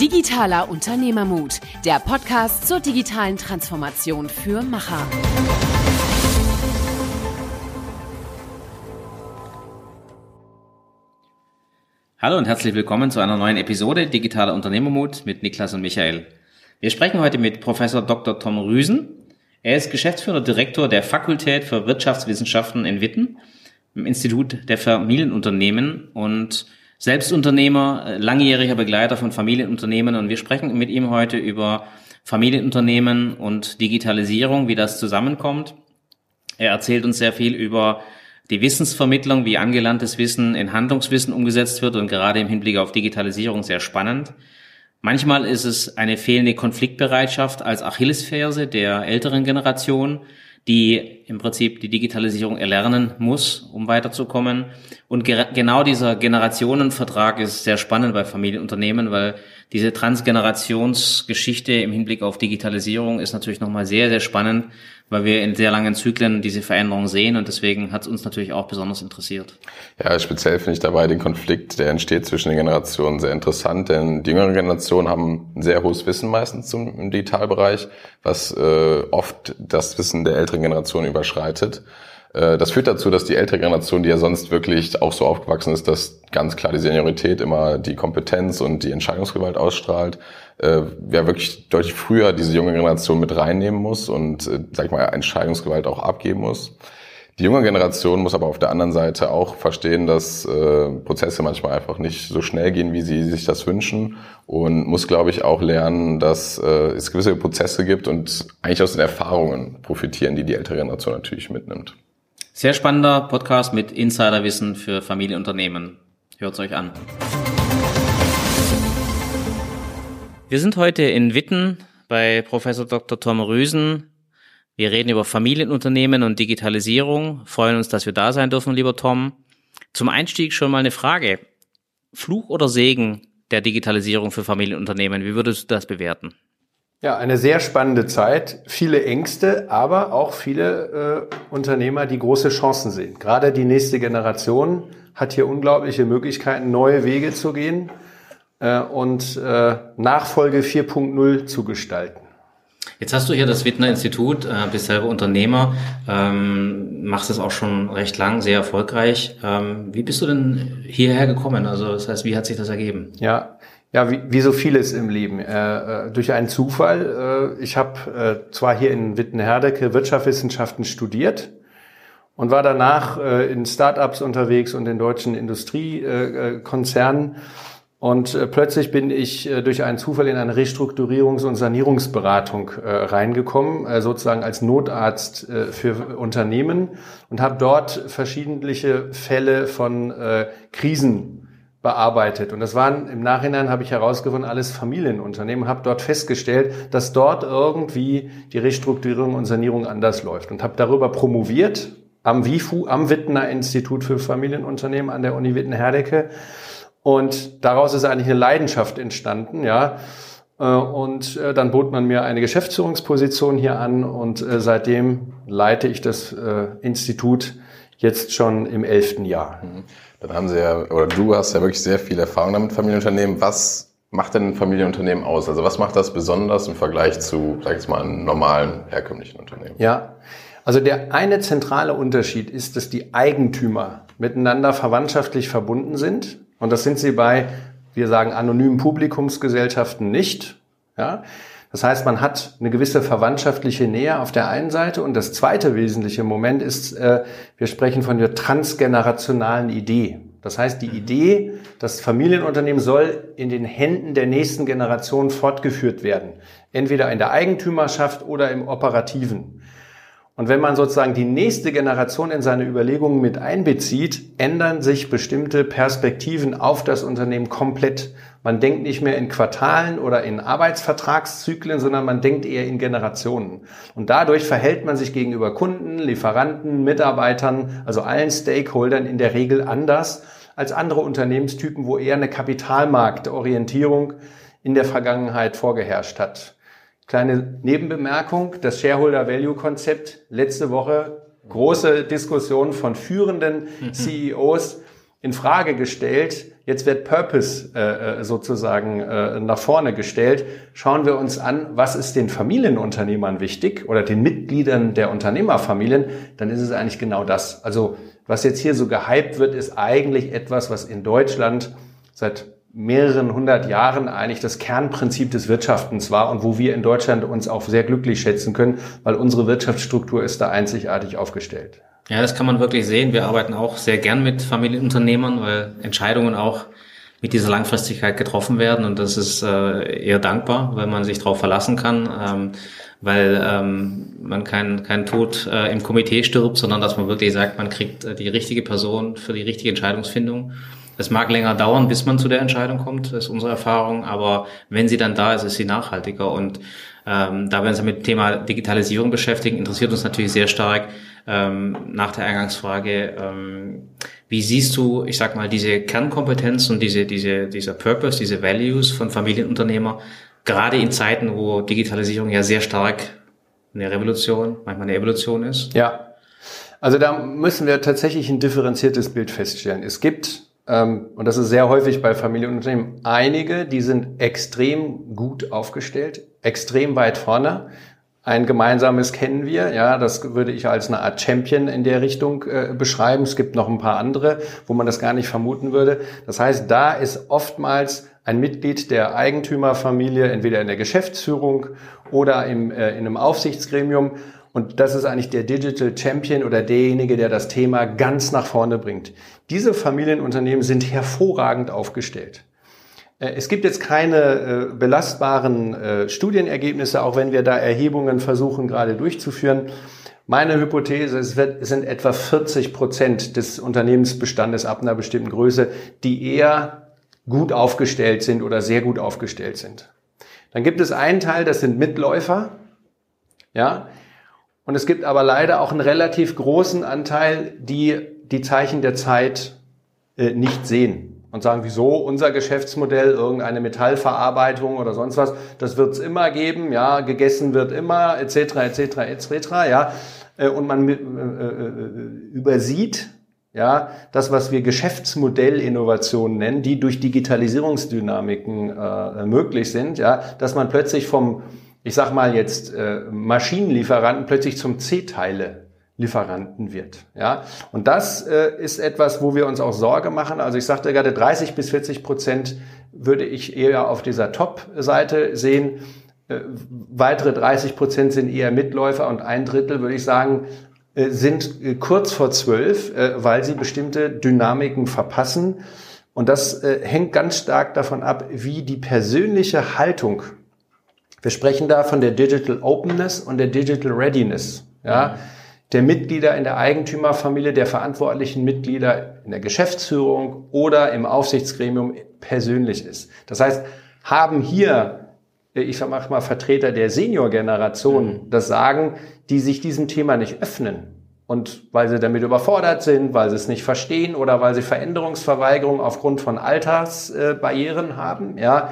Digitaler Unternehmermut, der Podcast zur digitalen Transformation für Macher. Hallo und herzlich willkommen zu einer neuen Episode Digitaler Unternehmermut mit Niklas und Michael. Wir sprechen heute mit Professor Dr. Tom Rüsen. Er ist Geschäftsführer Direktor der Fakultät für Wirtschaftswissenschaften in Witten im Institut der Familienunternehmen und Selbstunternehmer, äh, langjähriger Begleiter von Familienunternehmen und wir sprechen mit ihm heute über Familienunternehmen und Digitalisierung, wie das zusammenkommt. Er erzählt uns sehr viel über die Wissensvermittlung, wie angelerntes Wissen in Handlungswissen umgesetzt wird und gerade im Hinblick auf Digitalisierung sehr spannend. Manchmal ist es eine fehlende Konfliktbereitschaft als Achillesferse der älteren Generation, die im Prinzip die Digitalisierung erlernen muss, um weiterzukommen. Und genau dieser Generationenvertrag ist sehr spannend bei Familienunternehmen, weil diese Transgenerationsgeschichte im Hinblick auf Digitalisierung ist natürlich nochmal sehr, sehr spannend, weil wir in sehr langen Zyklen diese Veränderung sehen und deswegen hat es uns natürlich auch besonders interessiert. Ja, speziell finde ich dabei den Konflikt, der entsteht zwischen den Generationen, sehr interessant, denn die jüngeren Generationen haben ein sehr hohes Wissen meistens zum, im Digitalbereich, was äh, oft das Wissen der älteren Generation überschreitet. Äh, das führt dazu, dass die ältere Generation, die ja sonst wirklich auch so aufgewachsen ist, dass ganz klar die Seniorität immer die Kompetenz und die Entscheidungsgewalt ausstrahlt, äh, ja wirklich deutlich früher diese junge Generation mit reinnehmen muss und, äh, sag ich mal, Entscheidungsgewalt auch abgeben muss. Die junge Generation muss aber auf der anderen Seite auch verstehen, dass äh, Prozesse manchmal einfach nicht so schnell gehen, wie sie sich das wünschen und muss, glaube ich, auch lernen, dass äh, es gewisse Prozesse gibt und eigentlich aus den Erfahrungen profitieren, die die ältere Generation natürlich mitnimmt. Sehr spannender Podcast mit Insiderwissen für Familienunternehmen. Hört es euch an. Wir sind heute in Witten bei Professor Dr. Tom Rüsen. Wir reden über Familienunternehmen und Digitalisierung. Freuen uns, dass wir da sein dürfen, lieber Tom. Zum Einstieg schon mal eine Frage. Fluch oder Segen der Digitalisierung für Familienunternehmen? Wie würdest du das bewerten? Ja, eine sehr spannende Zeit, viele Ängste, aber auch viele äh, Unternehmer, die große Chancen sehen. Gerade die nächste Generation hat hier unglaubliche Möglichkeiten, neue Wege zu gehen äh, und äh, Nachfolge 4.0 zu gestalten. Jetzt hast du hier das Wittner Institut, äh, bist selber Unternehmer, ähm, machst es auch schon recht lang, sehr erfolgreich. Ähm, wie bist du denn hierher gekommen? Also das heißt, wie hat sich das ergeben? Ja, ja, wie, wie so vieles im Leben. Äh, äh, durch einen Zufall. Äh, ich habe äh, zwar hier in Wittenherdecke Wirtschaftswissenschaften studiert und war danach äh, in Startups unterwegs und in deutschen Industriekonzernen. Und äh, plötzlich bin ich äh, durch einen Zufall in eine Restrukturierungs- und Sanierungsberatung äh, reingekommen, äh, sozusagen als Notarzt äh, für Unternehmen und habe dort verschiedentliche Fälle von äh, Krisen bearbeitet. Und das waren im Nachhinein, habe ich herausgefunden, alles Familienunternehmen, habe dort festgestellt, dass dort irgendwie die Restrukturierung und Sanierung anders läuft und habe darüber promoviert am WIFU, am Wittner Institut für Familienunternehmen an der Uni Witten-Herdecke. Und daraus ist eigentlich eine Leidenschaft entstanden, ja. Äh, und äh, dann bot man mir eine Geschäftsführungsposition hier an und äh, seitdem leite ich das Institut jetzt schon im elften Jahr. Mhm. Dann haben Sie ja, oder du hast ja wirklich sehr viel Erfahrung damit Familienunternehmen. Was macht denn ein Familienunternehmen aus? Also was macht das besonders im Vergleich zu, sag ich jetzt mal, einem normalen, herkömmlichen Unternehmen? Ja, also der eine zentrale Unterschied ist, dass die Eigentümer miteinander verwandtschaftlich verbunden sind. Und das sind sie bei, wir sagen, anonymen Publikumsgesellschaften nicht. Ja, das heißt, man hat eine gewisse verwandtschaftliche Nähe auf der einen Seite und das zweite wesentliche Moment ist, äh, wir sprechen von der transgenerationalen Idee. Das heißt, die Idee, das Familienunternehmen soll in den Händen der nächsten Generation fortgeführt werden. Entweder in der Eigentümerschaft oder im Operativen. Und wenn man sozusagen die nächste Generation in seine Überlegungen mit einbezieht, ändern sich bestimmte Perspektiven auf das Unternehmen komplett. Man denkt nicht mehr in Quartalen oder in Arbeitsvertragszyklen, sondern man denkt eher in Generationen. Und dadurch verhält man sich gegenüber Kunden, Lieferanten, Mitarbeitern, also allen Stakeholdern in der Regel anders als andere Unternehmenstypen, wo eher eine Kapitalmarktorientierung in der Vergangenheit vorgeherrscht hat. Kleine Nebenbemerkung, das Shareholder Value Konzept letzte Woche große Diskussion von führenden mhm. CEOs in Frage gestellt. Jetzt wird Purpose äh, äh, sozusagen äh, nach vorne gestellt. Schauen wir uns an, was ist den Familienunternehmern wichtig oder den Mitgliedern der Unternehmerfamilien, dann ist es eigentlich genau das. Also was jetzt hier so gehypt wird, ist eigentlich etwas, was in Deutschland seit mehreren hundert Jahren eigentlich das Kernprinzip des Wirtschaftens war und wo wir in Deutschland uns auch sehr glücklich schätzen können, weil unsere Wirtschaftsstruktur ist da einzigartig aufgestellt. Ja, das kann man wirklich sehen. Wir arbeiten auch sehr gern mit Familienunternehmern, weil Entscheidungen auch mit dieser Langfristigkeit getroffen werden und das ist äh, eher dankbar, weil man sich darauf verlassen kann, ähm, weil ähm, man kein, kein Tod äh, im Komitee stirbt, sondern dass man wirklich sagt, man kriegt äh, die richtige Person für die richtige Entscheidungsfindung. Es mag länger dauern, bis man zu der Entscheidung kommt, das ist unsere Erfahrung, aber wenn sie dann da ist, ist sie nachhaltiger und ähm, da wir uns mit dem Thema Digitalisierung beschäftigen, interessiert uns natürlich sehr stark, ähm, nach der Eingangsfrage, ähm, wie siehst du, ich sag mal, diese Kernkompetenz und diese, diese, dieser Purpose, diese Values von Familienunternehmer, gerade in Zeiten, wo Digitalisierung ja sehr stark eine Revolution, manchmal eine Evolution ist? Ja. Also da müssen wir tatsächlich ein differenziertes Bild feststellen. Es gibt, und das ist sehr häufig bei Familienunternehmen, einige, die sind extrem gut aufgestellt, extrem weit vorne ein gemeinsames kennen wir, ja, das würde ich als eine Art Champion in der Richtung äh, beschreiben. Es gibt noch ein paar andere, wo man das gar nicht vermuten würde. Das heißt, da ist oftmals ein Mitglied der Eigentümerfamilie entweder in der Geschäftsführung oder im, äh, in einem Aufsichtsgremium. Und das ist eigentlich der Digital Champion oder derjenige, der das Thema ganz nach vorne bringt. Diese Familienunternehmen sind hervorragend aufgestellt. Äh, es gibt jetzt keine äh, belastbaren äh, Studienergebnisse, auch wenn wir da Erhebungen versuchen gerade durchzuführen. Meine Hypothese, es, wird, es sind etwa 40 Prozent des Unternehmensbestandes ab einer bestimmten Größe, die eher gut aufgestellt sind oder sehr gut aufgestellt sind. Dann gibt es einen Teil, das sind Mitläufer, ja, und es gibt aber leider auch einen relativ großen Anteil, die die Zeichen der Zeit äh, nicht sehen und sagen, wieso unser Geschäftsmodell, irgendeine Metallverarbeitung oder sonst was, das wird es immer geben, ja, gegessen wird immer, etc., etc., etc., ja, äh, und man äh, äh, übersieht, ja, das, was wir Geschäftsmodellinnovationen nennen, die durch Digitalisierungsdynamiken äh, möglich sind, ja, dass man plötzlich vom, ich sag mal jetzt, äh, Maschinenlieferanten plötzlich zum C-Teile Lieferanten wird. Ja, und das äh, ist etwas, wo wir uns auch Sorge machen. Also ich sagte gerade 30 bis 40 Prozent würde ich eher auf dieser Top-Seite sehen. Äh, weitere 30 Prozent sind eher Mitläufer und ein Drittel würde ich sagen äh, sind äh, kurz vor zwölf, äh, weil sie bestimmte Dynamiken verpassen. Und das äh, hängt ganz stark davon ab, wie die persönliche Haltung. Wir sprechen da von der Digital Openness und der Digital Readiness. Ja. Mhm der Mitglieder in der Eigentümerfamilie, der verantwortlichen Mitglieder in der Geschäftsführung oder im Aufsichtsgremium persönlich ist. Das heißt, haben hier, ich sag mal, Vertreter der Seniorgeneration mhm. das Sagen, die sich diesem Thema nicht öffnen. Und weil sie damit überfordert sind, weil sie es nicht verstehen oder weil sie Veränderungsverweigerung aufgrund von Altersbarrieren haben, ja,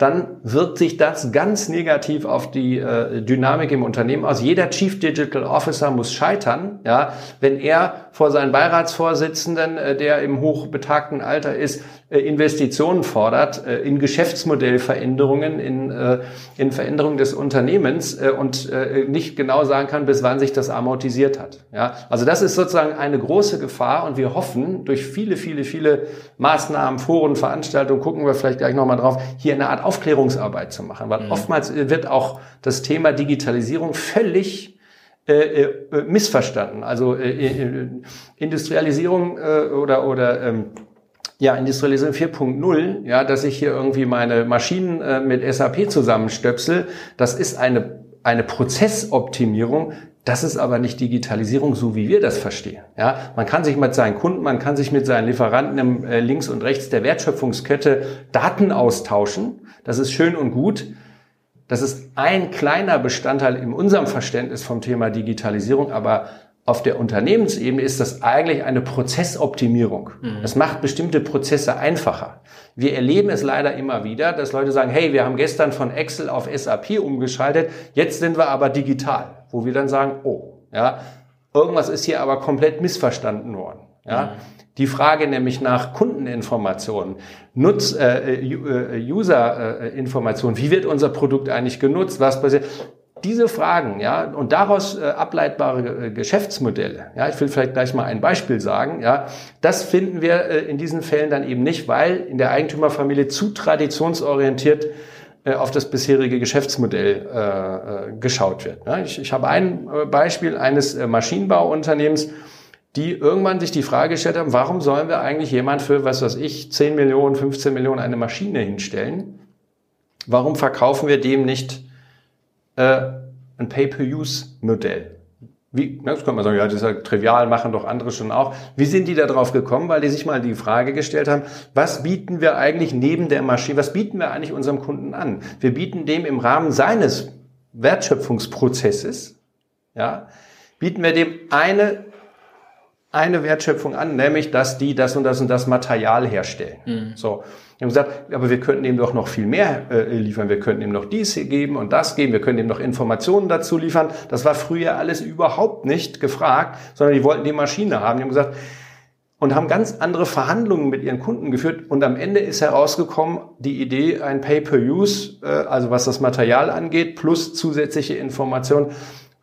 dann wirkt sich das ganz negativ auf die äh, Dynamik im Unternehmen aus. Jeder Chief Digital Officer muss scheitern, ja, wenn er vor seinen Beiratsvorsitzenden, äh, der im hochbetagten Alter ist, Investitionen fordert äh, in Geschäftsmodellveränderungen, in, äh, in Veränderungen des Unternehmens und nicht genau sagen kann, bis wann sich das amortisiert hat. Ja, also das ist sozusagen eine große Gefahr und wir hoffen durch viele, viele, viele Maßnahmen, Foren, Veranstaltungen, gucken wir vielleicht gleich nochmal drauf, hier eine Art Aufklärungsarbeit zu machen, weil mhm. oftmals wird auch das Thema Digitalisierung völlig äh, äh, missverstanden. Also äh, Industrialisierung äh, oder oder ähm, ja, Industrialisierung 4.0, ja, dass ich hier irgendwie meine Maschinen äh, mit SAP zusammenstöpsel, das ist eine, eine Prozessoptimierung, das ist aber nicht Digitalisierung, so wie wir das verstehen. Ja, man kann sich mit seinen Kunden, man kann sich mit seinen Lieferanten im, äh, links und rechts der Wertschöpfungskette Daten austauschen. Das ist schön und gut. Das ist ein kleiner Bestandteil in unserem Verständnis vom Thema Digitalisierung, aber auf der Unternehmensebene ist das eigentlich eine Prozessoptimierung. Mhm. Es macht bestimmte Prozesse einfacher. Wir erleben es leider immer wieder, dass Leute sagen, hey, wir haben gestern von Excel auf SAP umgeschaltet, jetzt sind wir aber digital, wo wir dann sagen, oh, ja, irgendwas ist hier aber komplett missverstanden worden. Ja? Mhm. Die Frage nämlich nach Kundeninformationen, Nutz, äh, äh User-Informationen, wie wird unser Produkt eigentlich genutzt, was passiert, diese Fragen, ja, und daraus äh, ableitbare äh, Geschäftsmodelle, ja, ich will vielleicht gleich mal ein Beispiel sagen, ja, das finden wir äh, in diesen Fällen dann eben nicht, weil in der Eigentümerfamilie zu traditionsorientiert äh, auf das bisherige Geschäftsmodell äh, äh, geschaut wird. Ja, ich, ich habe ein Beispiel eines Maschinenbauunternehmens, die irgendwann sich die Frage gestellt haben, warum sollen wir eigentlich jemand für, was weiß ich, 10 Millionen, 15 Millionen eine Maschine hinstellen? Warum verkaufen wir dem nicht äh, ein Pay-per-Use-Modell? Wie, das kann man sagen, ja, das ist ja trivial, machen doch andere schon auch. Wie sind die da drauf gekommen? Weil die sich mal die Frage gestellt haben, was bieten wir eigentlich neben der Maschine, was bieten wir eigentlich unserem Kunden an? Wir bieten dem im Rahmen seines Wertschöpfungsprozesses, ja, bieten wir dem eine eine Wertschöpfung an, nämlich dass die das und das und das Material herstellen. Mhm. So. Wir haben gesagt, aber wir könnten ihm doch noch viel mehr äh, liefern. Wir könnten ihm noch dies hier geben und das geben. Wir können ihm noch Informationen dazu liefern. Das war früher alles überhaupt nicht gefragt, sondern die wollten die Maschine haben. Die haben gesagt, und haben ganz andere Verhandlungen mit ihren Kunden geführt. Und am Ende ist herausgekommen die Idee, ein Pay-per-Use, äh, also was das Material angeht, plus zusätzliche Informationen.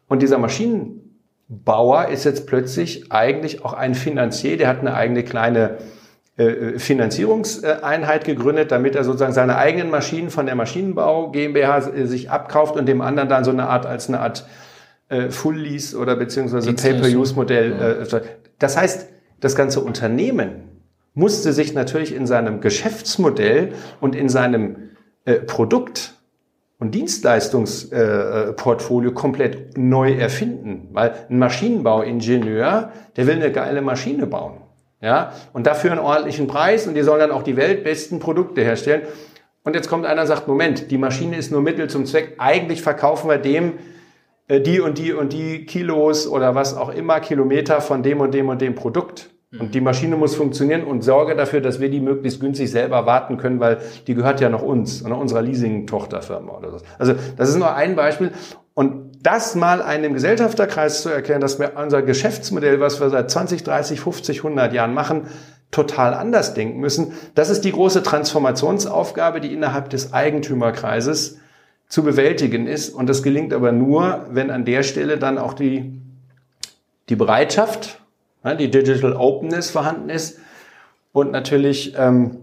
Und dieser Maschinen Bauer ist jetzt plötzlich eigentlich auch ein Finanzier, der hat eine eigene kleine äh, Finanzierungseinheit gegründet, damit er sozusagen seine eigenen Maschinen von der Maschinenbau GmbH äh, sich abkauft und dem anderen dann so eine Art als eine Art äh, Full Lease oder beziehungsweise Pay-per-Use-Modell. Äh, das heißt, das ganze Unternehmen musste sich natürlich in seinem Geschäftsmodell und in seinem äh, Produkt und Dienstleistungsportfolio komplett neu erfinden, weil ein Maschinenbauingenieur, der will eine geile Maschine bauen, ja, und dafür einen ordentlichen Preis und die sollen dann auch die weltbesten Produkte herstellen. Und jetzt kommt einer und sagt, Moment, die Maschine ist nur Mittel zum Zweck. Eigentlich verkaufen wir dem äh, die und die und die Kilos oder was auch immer, Kilometer von dem und dem und dem Produkt. Und die Maschine muss funktionieren und sorge dafür, dass wir die möglichst günstig selber warten können, weil die gehört ja noch uns, und unserer Leasing-Tochterfirma oder so. Also das ist nur ein Beispiel. Und das mal einem Gesellschafterkreis zu erklären, dass wir unser Geschäftsmodell, was wir seit 20, 30, 50, 100 Jahren machen, total anders denken müssen. Das ist die große Transformationsaufgabe, die innerhalb des Eigentümerkreises zu bewältigen ist. Und das gelingt aber nur, wenn an der Stelle dann auch die, die Bereitschaft die Digital Openness vorhanden ist und natürlich ähm,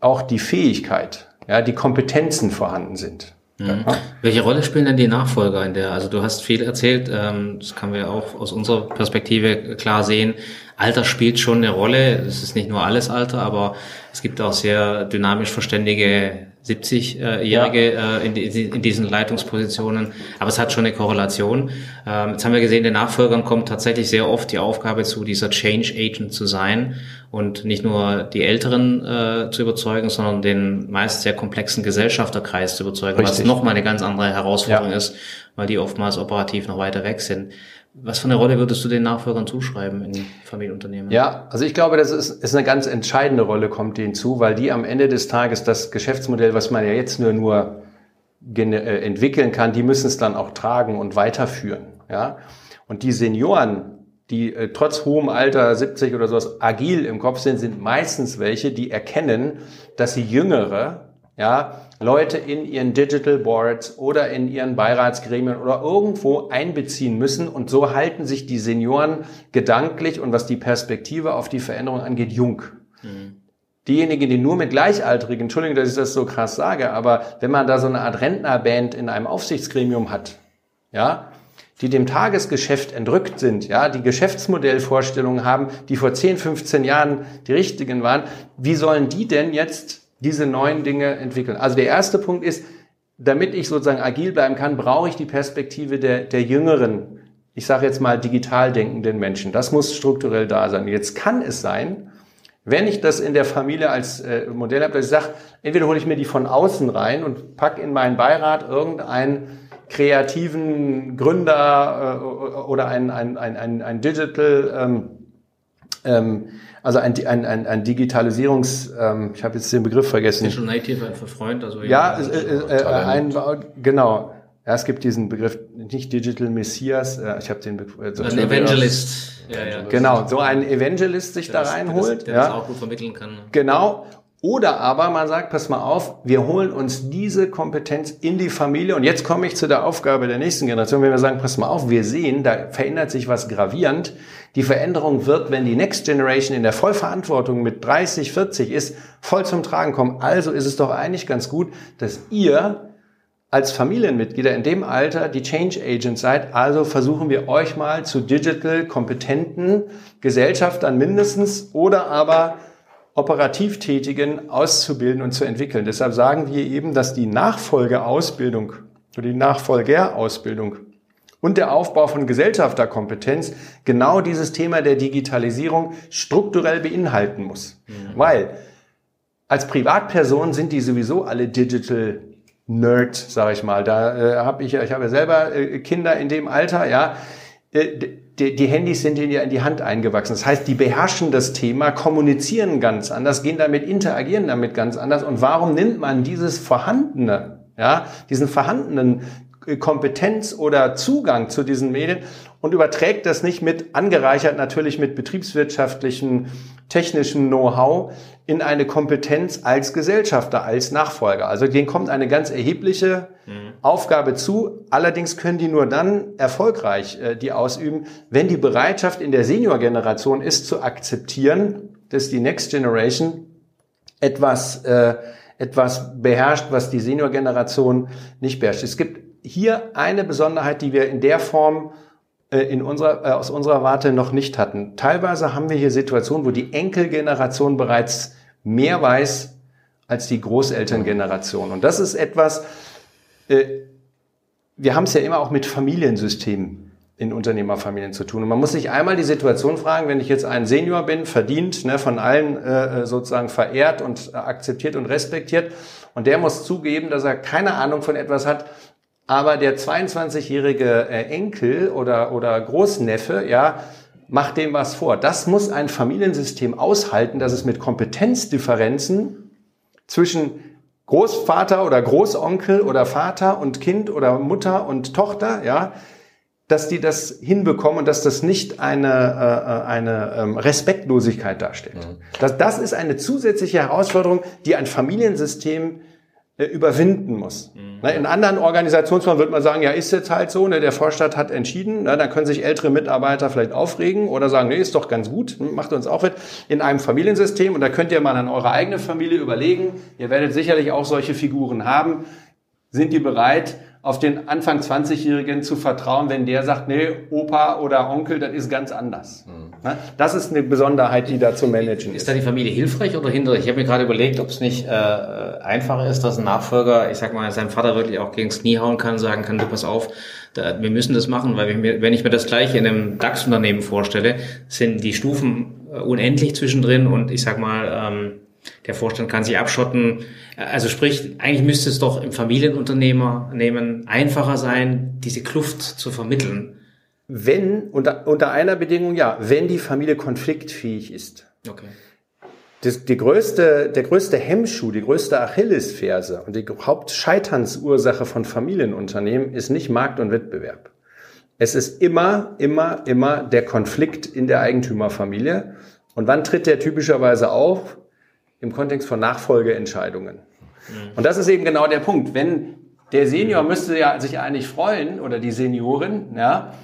auch die Fähigkeit, ja, die Kompetenzen vorhanden sind. Mhm. Ja. Welche Rolle spielen denn die Nachfolger in der? Also du hast viel erzählt, ähm, das kann man ja auch aus unserer Perspektive klar sehen. Alter spielt schon eine Rolle. Es ist nicht nur alles Alter, aber es gibt auch sehr dynamisch verständige 70-Jährige ja. äh, in, in, diesen Leitungspositionen. Aber es hat schon eine Korrelation. Ähm, jetzt haben wir gesehen, den Nachfolgern kommt tatsächlich sehr oft die Aufgabe zu, dieser Change Agent zu sein und nicht nur die Älteren äh, zu überzeugen, sondern den meist sehr komplexen Gesellschafterkreis zu überzeugen, Richtig. was nochmal eine ganz andere Herausforderung ja. ist, weil die oftmals operativ noch weiter weg sind. Was für eine Rolle würdest du den Nachfolgern zuschreiben in Familienunternehmen? Ja, also ich glaube, das ist, ist eine ganz entscheidende Rolle, kommt denen zu, weil die am Ende des Tages das Geschäftsmodell, was man ja jetzt nur, nur äh, entwickeln kann, die müssen es dann auch tragen und weiterführen. Ja? Und die Senioren, die äh, trotz hohem Alter 70 oder sowas agil im Kopf sind, sind meistens welche, die erkennen, dass sie Jüngere ja, Leute in ihren Digital Boards oder in ihren Beiratsgremien oder irgendwo einbeziehen müssen. Und so halten sich die Senioren gedanklich und was die Perspektive auf die Veränderung angeht, jung. Mhm. Diejenigen, die nur mit Gleichaltrigen, Entschuldigung, dass ich das so krass sage, aber wenn man da so eine Art Rentnerband in einem Aufsichtsgremium hat, ja, die dem Tagesgeschäft entrückt sind, ja, die Geschäftsmodellvorstellungen haben, die vor 10, 15 Jahren die richtigen waren, wie sollen die denn jetzt diese neuen Dinge entwickeln. Also der erste Punkt ist, damit ich sozusagen agil bleiben kann, brauche ich die Perspektive der, der jüngeren, ich sage jetzt mal digital denkenden Menschen. Das muss strukturell da sein. Jetzt kann es sein, wenn ich das in der Familie als äh, Modell habe, dass ich sage, entweder hole ich mir die von außen rein und pack in meinen Beirat irgendeinen kreativen Gründer äh, oder ein, ein, ein, ein, ein Digital ähm, ähm, also ein, ein, ein, ein Digitalisierungs, ähm, ich habe jetzt den Begriff vergessen. Digital Native, ein Freund, also ja, äh, äh, ein, genau. Ja, es gibt diesen Begriff, nicht Digital Messias, äh, ich habe den Begriff. Äh, ein Evangelist. Ja, ja. Genau, so ein Evangelist sich der da reinholt. Der, der ja. das auch gut vermitteln kann. Genau. Oder aber man sagt, pass mal auf, wir holen uns diese Kompetenz in die Familie. Und jetzt komme ich zu der Aufgabe der nächsten Generation, wenn wir sagen, pass mal auf, wir sehen, da verändert sich was gravierend. Die Veränderung wird, wenn die Next Generation in der Vollverantwortung mit 30, 40 ist, voll zum Tragen kommen. Also ist es doch eigentlich ganz gut, dass ihr als Familienmitglieder in dem Alter die Change Agents seid. Also versuchen wir euch mal zu digital kompetenten Gesellschaftern mindestens oder aber operativ Tätigen auszubilden und zu entwickeln. Deshalb sagen wir eben, dass die Nachfolgeausbildung oder die Nachfolgerausbildung und der Aufbau von Gesellschafterkompetenz genau dieses Thema der Digitalisierung strukturell beinhalten muss. Mhm. Weil als Privatperson sind die sowieso alle Digital Nerd, sage ich mal. Da äh, habe ich, ich habe ja selber äh, Kinder in dem Alter, ja. Äh, die, die Handys sind ihnen ja in die Hand eingewachsen. Das heißt, die beherrschen das Thema, kommunizieren ganz anders, gehen damit, interagieren damit ganz anders. Und warum nimmt man dieses vorhandene, ja, diesen vorhandenen Kompetenz oder Zugang zu diesen Medien und überträgt das nicht mit, angereichert natürlich mit betriebswirtschaftlichen, technischen Know-how in eine Kompetenz als Gesellschafter, als Nachfolger. Also denen kommt eine ganz erhebliche mhm. Aufgabe zu. Allerdings können die nur dann erfolgreich äh, die ausüben, wenn die Bereitschaft in der Senior-Generation ist, zu akzeptieren, dass die Next Generation etwas, äh, etwas beherrscht, was die Senior-Generation nicht beherrscht. Es gibt hier eine Besonderheit, die wir in der Form äh, in unserer, äh, aus unserer Warte noch nicht hatten. Teilweise haben wir hier Situationen, wo die Enkelgeneration bereits mehr weiß als die Großelterngeneration. Und das ist etwas, äh, wir haben es ja immer auch mit Familiensystemen in Unternehmerfamilien zu tun. Und man muss sich einmal die Situation fragen, wenn ich jetzt ein Senior bin, verdient, ne, von allen äh, sozusagen verehrt und akzeptiert und respektiert, und der muss zugeben, dass er keine Ahnung von etwas hat, aber der 22-jährige äh, Enkel oder, oder Großneffe, ja, macht dem was vor. Das muss ein Familiensystem aushalten, dass es mit Kompetenzdifferenzen zwischen Großvater oder Großonkel oder Vater und Kind oder Mutter und Tochter, ja, dass die das hinbekommen und dass das nicht eine, äh, eine ähm, Respektlosigkeit darstellt. Mhm. Das, das ist eine zusätzliche Herausforderung, die ein Familiensystem äh, überwinden muss. Mhm. In anderen Organisationsformen wird man sagen, ja, ist jetzt halt so, ne, der Vorstand hat entschieden, ne, dann können sich ältere Mitarbeiter vielleicht aufregen oder sagen, nee, ist doch ganz gut, macht uns auch mit. In einem Familiensystem, und da könnt ihr mal an eure eigene Familie überlegen, ihr werdet sicherlich auch solche Figuren haben, sind die bereit, auf den Anfang 20-Jährigen zu vertrauen, wenn der sagt, nee, Opa oder Onkel, das ist ganz anders. Mhm. Das ist eine Besonderheit, die da zu managen ist. Ist da die Familie hilfreich oder hinderlich? Ich habe mir gerade überlegt, ob es nicht äh, einfacher ist, dass ein Nachfolger, ich sag mal, seinem Vater wirklich auch gegens Knie hauen kann, sagen kann, du pass auf, da, wir müssen das machen, weil wir, wenn ich mir das gleiche in einem DAX-Unternehmen vorstelle, sind die Stufen äh, unendlich zwischendrin und ich sag mal, ähm, der Vorstand kann sich abschotten. Also sprich, eigentlich müsste es doch im Familienunternehmernehmen einfacher sein, diese Kluft zu vermitteln. Wenn, unter, unter einer Bedingung ja, wenn die Familie konfliktfähig ist. Okay. Das, die größte, der größte Hemmschuh, die größte Achillesferse und die Hauptscheiternsursache von Familienunternehmen ist nicht Markt und Wettbewerb. Es ist immer, immer, immer der Konflikt in der Eigentümerfamilie. Und wann tritt der typischerweise auf? im Kontext von Nachfolgeentscheidungen. Mhm. Und das ist eben genau der Punkt. Wenn der Senior müsste ja sich eigentlich freuen oder die Seniorin, ja,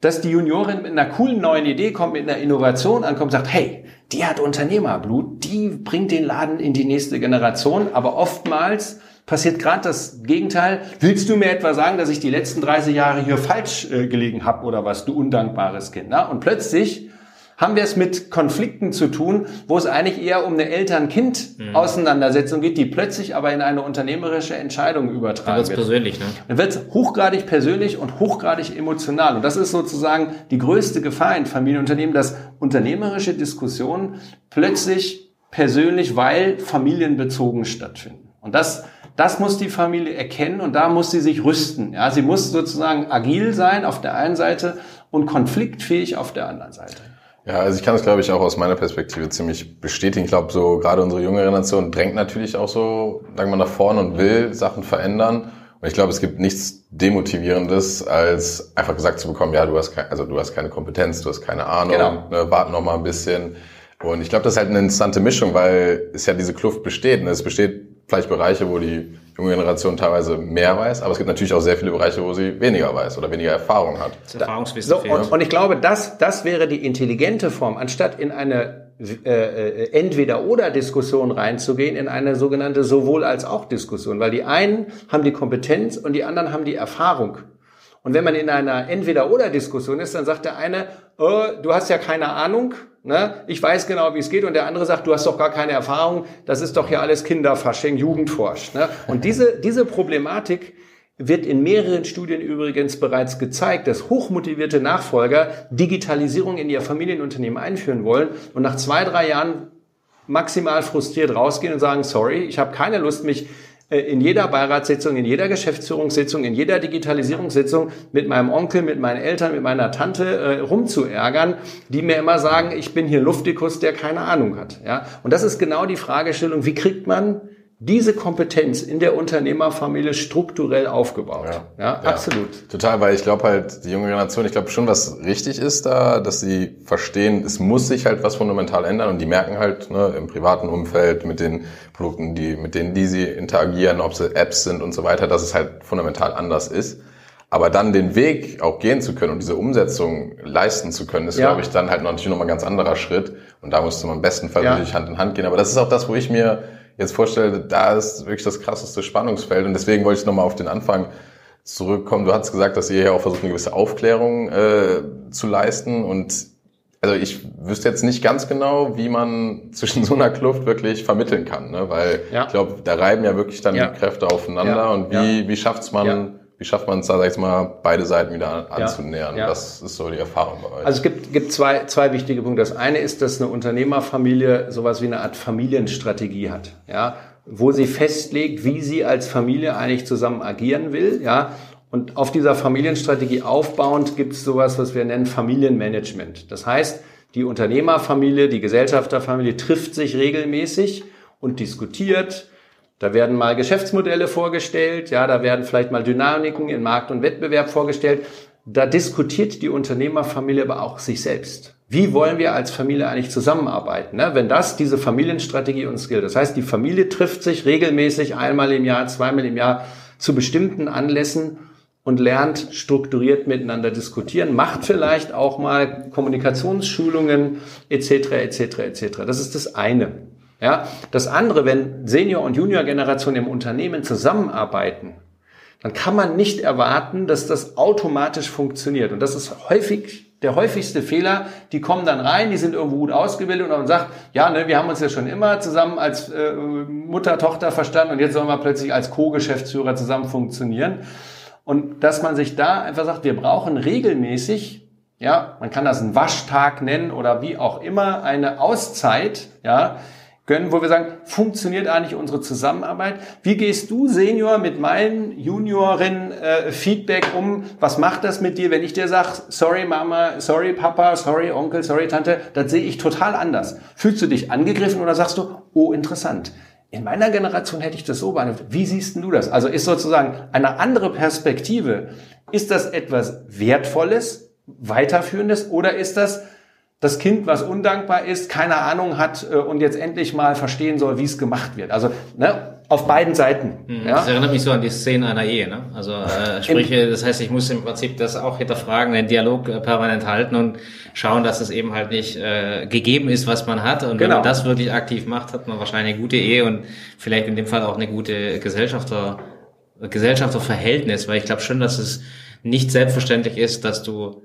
dass die Juniorin mit einer coolen neuen Idee kommt, mit einer Innovation ankommt, sagt, hey, die hat Unternehmerblut, die bringt den Laden in die nächste Generation, aber oftmals passiert gerade das Gegenteil. Willst du mir etwa sagen, dass ich die letzten 30 Jahre hier falsch äh, gelegen habe oder was, du undankbares Kind? Na? Und plötzlich haben wir es mit Konflikten zu tun, wo es eigentlich eher um eine Eltern-Kind-Auseinandersetzung geht, die plötzlich aber in eine unternehmerische Entscheidung übertragen wird. Dann wird persönlich, ne? Dann wird es hochgradig persönlich und hochgradig emotional. Und das ist sozusagen die größte Gefahr in Familienunternehmen, dass unternehmerische Diskussionen plötzlich persönlich, weil familienbezogen stattfinden. Und das das muss die Familie erkennen und da muss sie sich rüsten. Ja, sie muss sozusagen agil sein auf der einen Seite und konfliktfähig auf der anderen Seite. Ja, also ich kann das, glaube ich, auch aus meiner Perspektive ziemlich bestätigen. Ich glaube, so gerade unsere junge Generation drängt natürlich auch so, sagen wir, nach vorne und will Sachen verändern. Und Ich glaube, es gibt nichts Demotivierendes, als einfach gesagt zu bekommen, ja, du hast keine, also du hast keine Kompetenz, du hast keine Ahnung, genau. ne, warte noch mal ein bisschen. Und ich glaube, das ist halt eine interessante Mischung, weil es ja diese Kluft besteht. Ne? Es besteht vielleicht Bereiche, wo die junge Generation teilweise mehr weiß, aber es gibt natürlich auch sehr viele Bereiche, wo sie weniger weiß oder weniger Erfahrung hat. Das Erfahrungswissen so, und, und, ich glaube, das, das wäre die intelligente Form, anstatt in eine äh, äh, Entweder-Oder-Diskussion reinzugehen, in eine sogenannte sowohl als auch Diskussion, weil die einen haben die Kompetenz und die anderen haben die Erfahrung. Und wenn man in einer Entweder-Oder-Diskussion ist, dann sagt der eine, oh, du hast ja keine Ahnung, ne? ich weiß genau, wie es geht, und der andere sagt, du hast doch gar keine Erfahrung, das ist doch hier alles Kinderfasching, Jugendforsch. Ne? Und diese, diese Problematik wird in mehreren Studien übrigens bereits gezeigt, dass hochmotivierte Nachfolger Digitalisierung in ihr Familienunternehmen einführen wollen und nach zwei, drei Jahren maximal frustriert rausgehen und sagen, sorry, ich habe keine Lust, mich in jeder Beiratssitzung, in jeder Geschäftsführungssitzung, in jeder Digitalisierungssitzung mit meinem Onkel, mit meinen Eltern, mit meiner Tante äh, rumzuärgern, die mir immer sagen, ich bin hier Luftikus, der keine Ahnung hat. Ja? Und das ist genau die Fragestellung, wie kriegt man diese Kompetenz in der Unternehmerfamilie strukturell aufgebaut. Ja, ja, ja absolut. Total, weil ich glaube halt, die junge Generation, ich glaube schon, was richtig ist da, dass sie verstehen, es muss sich halt was fundamental ändern und die merken halt ne, im privaten Umfeld mit den Produkten, die, mit denen die sie interagieren, ob sie Apps sind und so weiter, dass es halt fundamental anders ist. Aber dann den Weg auch gehen zu können und diese Umsetzung leisten zu können, ist, ja. glaube ich, dann halt natürlich nochmal ein ganz anderer Schritt. Und da musste man im besten Fall ja. wirklich Hand in Hand gehen. Aber das ist auch das, wo ich mir jetzt vorstelle, da ist wirklich das krasseste Spannungsfeld. Und deswegen wollte ich nochmal auf den Anfang zurückkommen. Du hast gesagt, dass ihr hier auch versucht, eine gewisse Aufklärung äh, zu leisten. Und also ich wüsste jetzt nicht ganz genau, wie man zwischen so einer Kluft wirklich vermitteln kann, ne? weil ja. ich glaube, da reiben ja wirklich dann ja. die Kräfte aufeinander. Ja. Und wie, wie schafft's man wie schafft man es da, sag ich mal, beide Seiten wieder anzunähern? Ja, ja. Das ist so die Erfahrung bei euch. Also es gibt, gibt zwei, zwei wichtige Punkte. Das eine ist, dass eine Unternehmerfamilie sowas wie eine Art Familienstrategie hat, ja, wo sie festlegt, wie sie als Familie eigentlich zusammen agieren will, ja. Und auf dieser Familienstrategie aufbauend gibt es sowas, was wir nennen Familienmanagement. Das heißt, die Unternehmerfamilie, die Gesellschafterfamilie trifft sich regelmäßig und diskutiert, da werden mal Geschäftsmodelle vorgestellt, ja, da werden vielleicht mal Dynamiken in Markt und Wettbewerb vorgestellt. Da diskutiert die Unternehmerfamilie aber auch sich selbst. Wie wollen wir als Familie eigentlich zusammenarbeiten? Ne? Wenn das diese Familienstrategie uns gilt. Das heißt, die Familie trifft sich regelmäßig einmal im Jahr, zweimal im Jahr zu bestimmten Anlässen und lernt strukturiert miteinander diskutieren, macht vielleicht auch mal Kommunikationsschulungen etc. etc. etc. Das ist das eine. Ja, das andere, wenn Senior- und Junior-Generation im Unternehmen zusammenarbeiten, dann kann man nicht erwarten, dass das automatisch funktioniert. Und das ist häufig der häufigste Fehler. Die kommen dann rein, die sind irgendwo gut ausgebildet und man sagt, ja, ne, wir haben uns ja schon immer zusammen als äh, Mutter, Tochter verstanden und jetzt sollen wir plötzlich als Co-Geschäftsführer zusammen funktionieren. Und dass man sich da einfach sagt, wir brauchen regelmäßig, ja, man kann das einen Waschtag nennen oder wie auch immer, eine Auszeit, ja, gönnen, wo wir sagen, funktioniert eigentlich unsere Zusammenarbeit? Wie gehst du, Senior, mit meinen Junioren äh, Feedback um? Was macht das mit dir, wenn ich dir sage, sorry Mama, sorry Papa, sorry Onkel, sorry Tante, das sehe ich total anders. Fühlst du dich angegriffen oder sagst du, oh interessant, in meiner Generation hätte ich das so beantwortet. Wie siehst du das? Also ist sozusagen eine andere Perspektive. Ist das etwas Wertvolles, Weiterführendes oder ist das das Kind, was undankbar ist, keine Ahnung hat äh, und jetzt endlich mal verstehen soll, wie es gemacht wird. Also ne, auf beiden Seiten. Mhm, ja? Das erinnert mich so an die Szene einer Ehe. Ne? Also äh, sprich, das heißt, ich muss im Prinzip das auch hinterfragen, den Dialog äh, permanent halten und schauen, dass es eben halt nicht äh, gegeben ist, was man hat. Und genau. wenn man das wirklich aktiv macht, hat man wahrscheinlich eine gute Ehe und vielleicht in dem Fall auch eine gute Gesellschafter, Gesellschafterverhältnis, weil ich glaube schon, dass es nicht selbstverständlich ist, dass du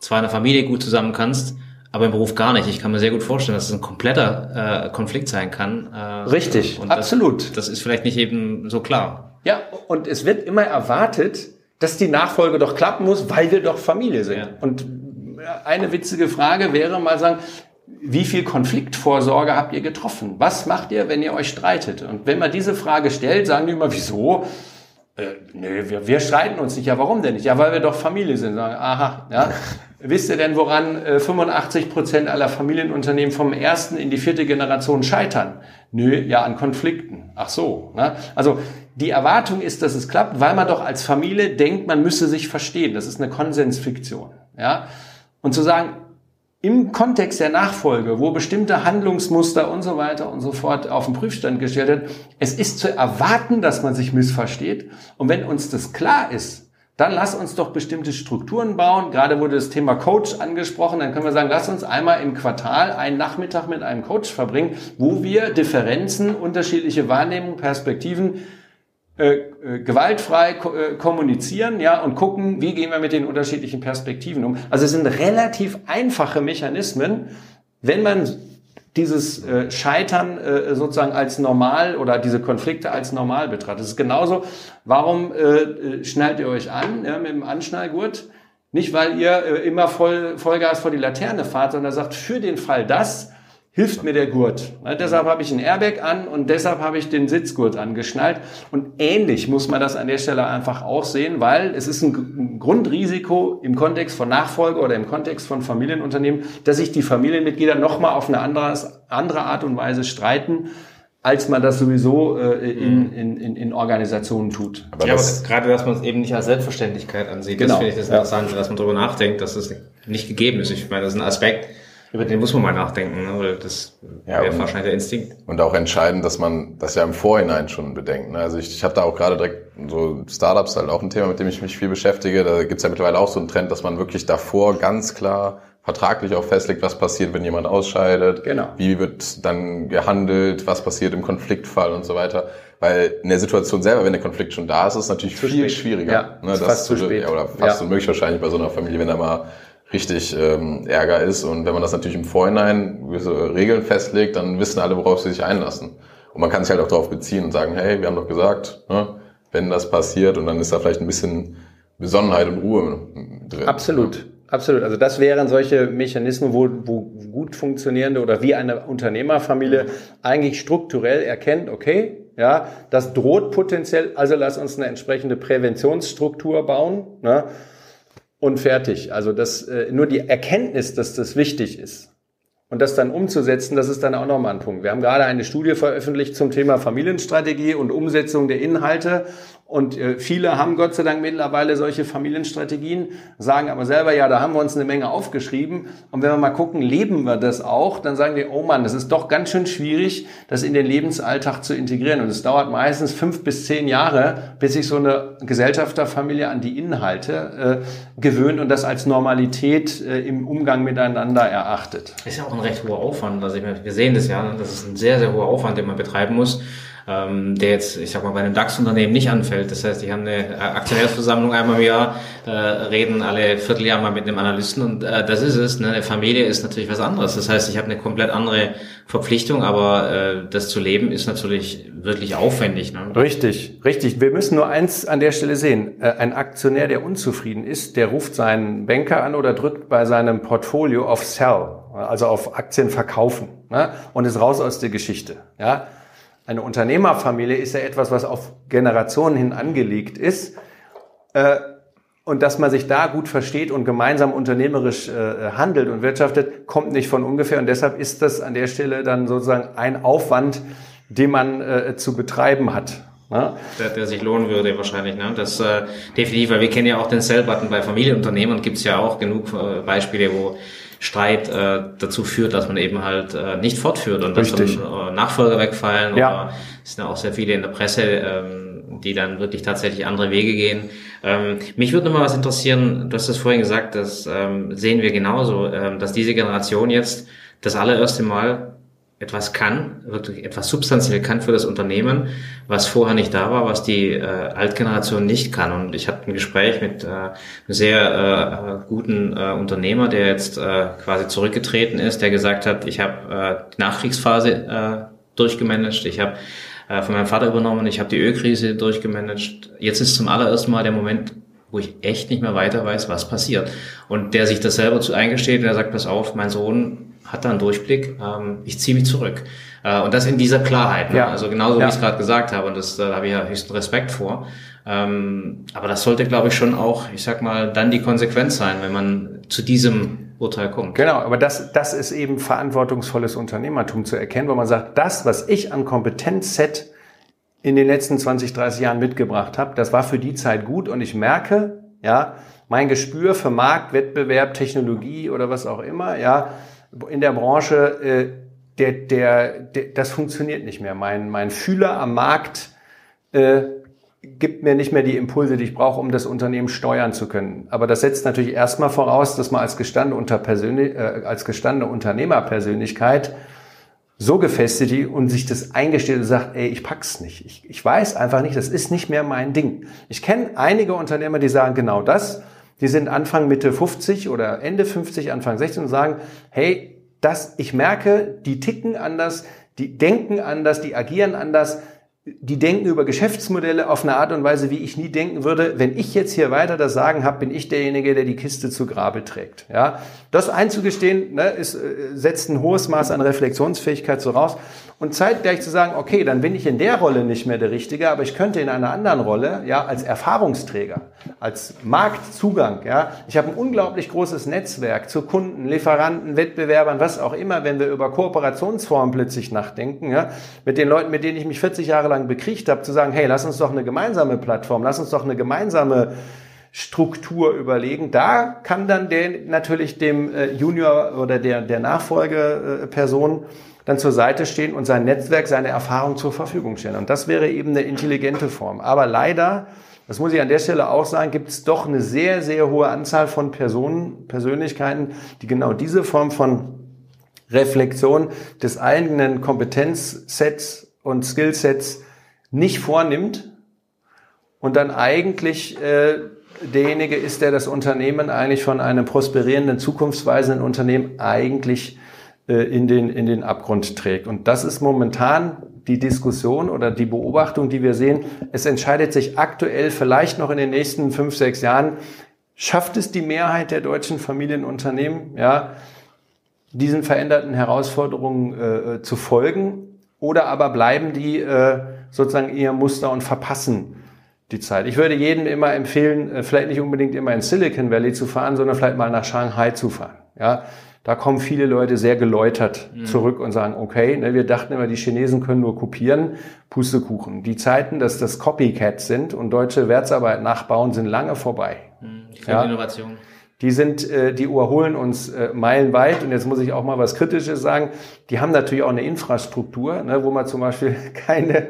zwar eine Familie gut zusammen kannst, aber im Beruf gar nicht. Ich kann mir sehr gut vorstellen, dass es ein kompletter äh, Konflikt sein kann. Äh, Richtig, absolut. Das, das ist vielleicht nicht eben so klar. Ja, und es wird immer erwartet, dass die Nachfolge doch klappen muss, weil wir doch Familie sind. Ja. Und eine witzige Frage wäre mal sagen, wie viel Konfliktvorsorge habt ihr getroffen? Was macht ihr, wenn ihr euch streitet? Und wenn man diese Frage stellt, sagen die immer, wieso? Äh, nö, wir, wir streiten uns nicht. Ja, warum denn nicht? Ja, weil wir doch Familie sind. Sagen, aha, ja. Wisst ihr denn, woran äh, 85 Prozent aller Familienunternehmen vom ersten in die vierte Generation scheitern? Nö, ja, an Konflikten. Ach so. Ne? Also die Erwartung ist, dass es klappt, weil man doch als Familie denkt, man müsse sich verstehen. Das ist eine Konsensfiktion. Ja? Und zu sagen, im Kontext der Nachfolge, wo bestimmte Handlungsmuster und so weiter und so fort auf den Prüfstand gestellt werden, es ist zu erwarten, dass man sich missversteht. Und wenn uns das klar ist, dann lass uns doch bestimmte Strukturen bauen. Gerade wurde das Thema Coach angesprochen. Dann können wir sagen, lass uns einmal im Quartal einen Nachmittag mit einem Coach verbringen, wo wir Differenzen, unterschiedliche Wahrnehmungen, Perspektiven äh, äh, gewaltfrei ko äh, kommunizieren, ja, und gucken, wie gehen wir mit den unterschiedlichen Perspektiven um. Also es sind relativ einfache Mechanismen, wenn man dieses äh, Scheitern äh, sozusagen als normal oder diese Konflikte als normal betrachtet. Es ist genauso, warum äh, äh, schnallt ihr euch an ja, mit dem Anschnallgurt? Nicht, weil ihr immer voll, Vollgas vor die Laterne fahrt, sondern sagt, für den Fall das hilft mir der Gurt. Ne, deshalb habe ich ein Airbag an und deshalb habe ich den Sitzgurt angeschnallt. Und ähnlich muss man das an der Stelle einfach auch sehen, weil es ist ein Grundrisiko im Kontext von Nachfolge oder im Kontext von Familienunternehmen, dass sich die Familienmitglieder nochmal auf eine andere, andere Art und Weise streiten als man das sowieso äh, in, in, in, in Organisationen tut. Aber ja, das aber gerade, dass man es eben nicht als Selbstverständlichkeit ansieht, genau. das finde ich das Interessante, dass man darüber nachdenkt, dass es nicht gegeben ist. Ich meine, das ist ein Aspekt, über den muss man mal nachdenken, ne? weil das ja, wäre wahrscheinlich der Instinkt. Und auch entscheidend, dass man das ja im Vorhinein schon bedenkt. Ne? Also ich, ich habe da auch gerade direkt so Startups halt auch ein Thema, mit dem ich mich viel beschäftige. Da gibt's ja mittlerweile auch so einen Trend, dass man wirklich davor ganz klar vertraglich auch festlegt, was passiert, wenn jemand ausscheidet, genau. wie wird dann gehandelt, was passiert im Konfliktfall und so weiter. Weil in der Situation selber, wenn der Konflikt schon da ist, ist es natürlich zu viel spät. schwieriger. Ja, ne, das fast zu spät. Ja, oder fast ja. unmöglich wahrscheinlich bei so einer Familie, wenn da mal richtig ähm, Ärger ist. Und wenn man das natürlich im Vorhinein gewisse Regeln festlegt, dann wissen alle, worauf sie sich einlassen. Und man kann sich halt auch darauf beziehen und sagen, hey, wir haben doch gesagt, ne, wenn das passiert und dann ist da vielleicht ein bisschen Besonnenheit und Ruhe drin. Absolut. Absolut. Also das wären solche Mechanismen, wo, wo gut funktionierende oder wie eine Unternehmerfamilie eigentlich strukturell erkennt, okay, ja, das droht potenziell, also lass uns eine entsprechende Präventionsstruktur bauen. Ne? Und fertig. Also das, äh, nur die Erkenntnis, dass das wichtig ist und das dann umzusetzen, das ist dann auch nochmal ein Punkt. Wir haben gerade eine Studie veröffentlicht zum Thema Familienstrategie und Umsetzung der Inhalte und äh, viele haben Gott sei Dank mittlerweile solche Familienstrategien, sagen aber selber, ja, da haben wir uns eine Menge aufgeschrieben. Und wenn wir mal gucken, leben wir das auch, dann sagen wir, oh Mann, das ist doch ganz schön schwierig, das in den Lebensalltag zu integrieren. Und es dauert meistens fünf bis zehn Jahre, bis sich so eine Gesellschafterfamilie an die Inhalte äh, gewöhnt und das als Normalität äh, im Umgang miteinander erachtet. Ist ja auch ein recht hoher Aufwand. Also ich meine, wir sehen das ja, das ist ein sehr, sehr hoher Aufwand, den man betreiben muss ähm, der jetzt, ich sag mal, bei einem DAX-Unternehmen nicht anfällt. Das heißt, die haben eine Aktionärsversammlung einmal im Jahr, äh, reden alle Vierteljahr mal mit einem Analysten und äh, das ist es. Ne? Eine Familie ist natürlich was anderes. Das heißt, ich habe eine komplett andere Verpflichtung, aber äh, das zu leben ist natürlich wirklich aufwendig. Ne? Richtig, richtig. Wir müssen nur eins an der Stelle sehen. Äh, ein Aktionär, der unzufrieden ist, der ruft seinen Banker an oder drückt bei seinem Portfolio auf Sell, also auf Aktien verkaufen ne? und ist raus aus der Geschichte. Ja? Eine Unternehmerfamilie ist ja etwas, was auf Generationen hin angelegt ist. Äh, und dass man sich da gut versteht und gemeinsam unternehmerisch äh, handelt und wirtschaftet, kommt nicht von ungefähr. Und deshalb ist das an der Stelle dann sozusagen ein Aufwand, den man äh, zu betreiben hat. Ja? Der, der sich lohnen würde wahrscheinlich. Ne? Das äh, definitiv, weil wir kennen ja auch den Sell-Button bei Familienunternehmen gibt es ja auch genug Beispiele, wo Streit äh, dazu führt, dass man eben halt äh, nicht fortführt und dass dann äh, Nachfolger wegfallen. Ja. Oder es sind ja auch sehr viele in der Presse, ähm, die dann wirklich tatsächlich andere Wege gehen. Ähm, mich würde noch mal was interessieren, du hast es vorhin gesagt, das ähm, sehen wir genauso, ähm, dass diese Generation jetzt das allererste Mal etwas kann, wirklich etwas substanziell kann für das Unternehmen, was vorher nicht da war, was die äh, Altgeneration nicht kann. Und ich hatte ein Gespräch mit äh, einem sehr äh, guten äh, Unternehmer, der jetzt äh, quasi zurückgetreten ist, der gesagt hat, ich habe äh, die Nachkriegsphase äh, durchgemanagt, ich habe äh, von meinem Vater übernommen, ich habe die Ölkrise durchgemanagt. Jetzt ist zum allerersten Mal der Moment, wo ich echt nicht mehr weiter weiß, was passiert. Und der sich das selber zu eingesteht, der sagt, pass auf, mein Sohn hat da einen Durchblick, ähm, ich ziehe mich zurück. Äh, und das in dieser Klarheit. Ne? Ja. Also genauso, ja. wie ich es gerade gesagt habe, und das, da habe ich ja höchsten Respekt vor. Ähm, aber das sollte, glaube ich, schon auch, ich sag mal, dann die Konsequenz sein, wenn man zu diesem Urteil kommt. Genau, aber das, das ist eben verantwortungsvolles Unternehmertum zu erkennen, wo man sagt, das, was ich an Kompetenzset in den letzten 20, 30 Jahren mitgebracht habe, das war für die Zeit gut und ich merke, ja, mein Gespür für Markt, Wettbewerb, Technologie oder was auch immer, ja, in der Branche, äh, der, der, der, das funktioniert nicht mehr. Mein, mein Fühler am Markt äh, gibt mir nicht mehr die Impulse, die ich brauche, um das Unternehmen steuern zu können. Aber das setzt natürlich erstmal voraus, dass man als gestandene, unter äh, als gestandene Unternehmerpersönlichkeit so gefestigt und sich das eingesteht und sagt, ey, ich pack's nicht. Ich, ich weiß einfach nicht, das ist nicht mehr mein Ding. Ich kenne einige Unternehmer, die sagen genau das. Die sind Anfang, Mitte 50 oder Ende 50, Anfang 16 und sagen, hey, das, ich merke, die ticken anders, die denken anders, die agieren anders die denken über Geschäftsmodelle auf eine Art und Weise, wie ich nie denken würde. Wenn ich jetzt hier weiter das Sagen habe, bin ich derjenige, der die Kiste zu Grabe trägt. Ja, das einzugestehen, ne, ist, äh, setzt ein hohes Maß an Reflexionsfähigkeit so raus und zeitgleich zu sagen, okay, dann bin ich in der Rolle nicht mehr der Richtige, aber ich könnte in einer anderen Rolle, ja, als Erfahrungsträger, als Marktzugang, ja, ich habe ein unglaublich großes Netzwerk zu Kunden, Lieferanten, Wettbewerbern, was auch immer, wenn wir über Kooperationsformen plötzlich nachdenken, ja, mit den Leuten, mit denen ich mich 40 Jahre lang bekriegt habe, zu sagen, hey, lass uns doch eine gemeinsame Plattform, lass uns doch eine gemeinsame Struktur überlegen. Da kann dann der natürlich dem äh, Junior oder der, der Nachfolgeperson dann zur Seite stehen und sein Netzwerk, seine Erfahrung zur Verfügung stellen. Und das wäre eben eine intelligente Form. Aber leider, das muss ich an der Stelle auch sagen, gibt es doch eine sehr, sehr hohe Anzahl von Personen, Persönlichkeiten, die genau diese Form von Reflexion des eigenen Kompetenzsets und Skillsets nicht vornimmt und dann eigentlich äh, derjenige ist, der das Unternehmen eigentlich von einem prosperierenden, zukunftsweisenden Unternehmen eigentlich in, den, in den Abgrund trägt. Und das ist momentan die Diskussion oder die Beobachtung, die wir sehen. Es entscheidet sich aktuell vielleicht noch in den nächsten fünf, sechs Jahren, schafft es die Mehrheit der deutschen Familienunternehmen, ja, diesen veränderten Herausforderungen äh, äh, zu folgen oder aber bleiben die äh, sozusagen ihr Muster und verpassen die Zeit. Ich würde jedem immer empfehlen, äh, vielleicht nicht unbedingt immer in Silicon Valley zu fahren, sondern vielleicht mal nach Shanghai zu fahren. Ja, da kommen viele Leute sehr geläutert mhm. zurück und sagen, okay, ne, wir dachten immer, die Chinesen können nur kopieren, Pustekuchen. Die Zeiten, dass das Copycats sind und deutsche Wertsarbeit nachbauen, sind lange vorbei. Mhm, ja? Innovation. Die sind, äh, die überholen uns äh, meilenweit. Und jetzt muss ich auch mal was Kritisches sagen. Die haben natürlich auch eine Infrastruktur, ne, wo man zum Beispiel keine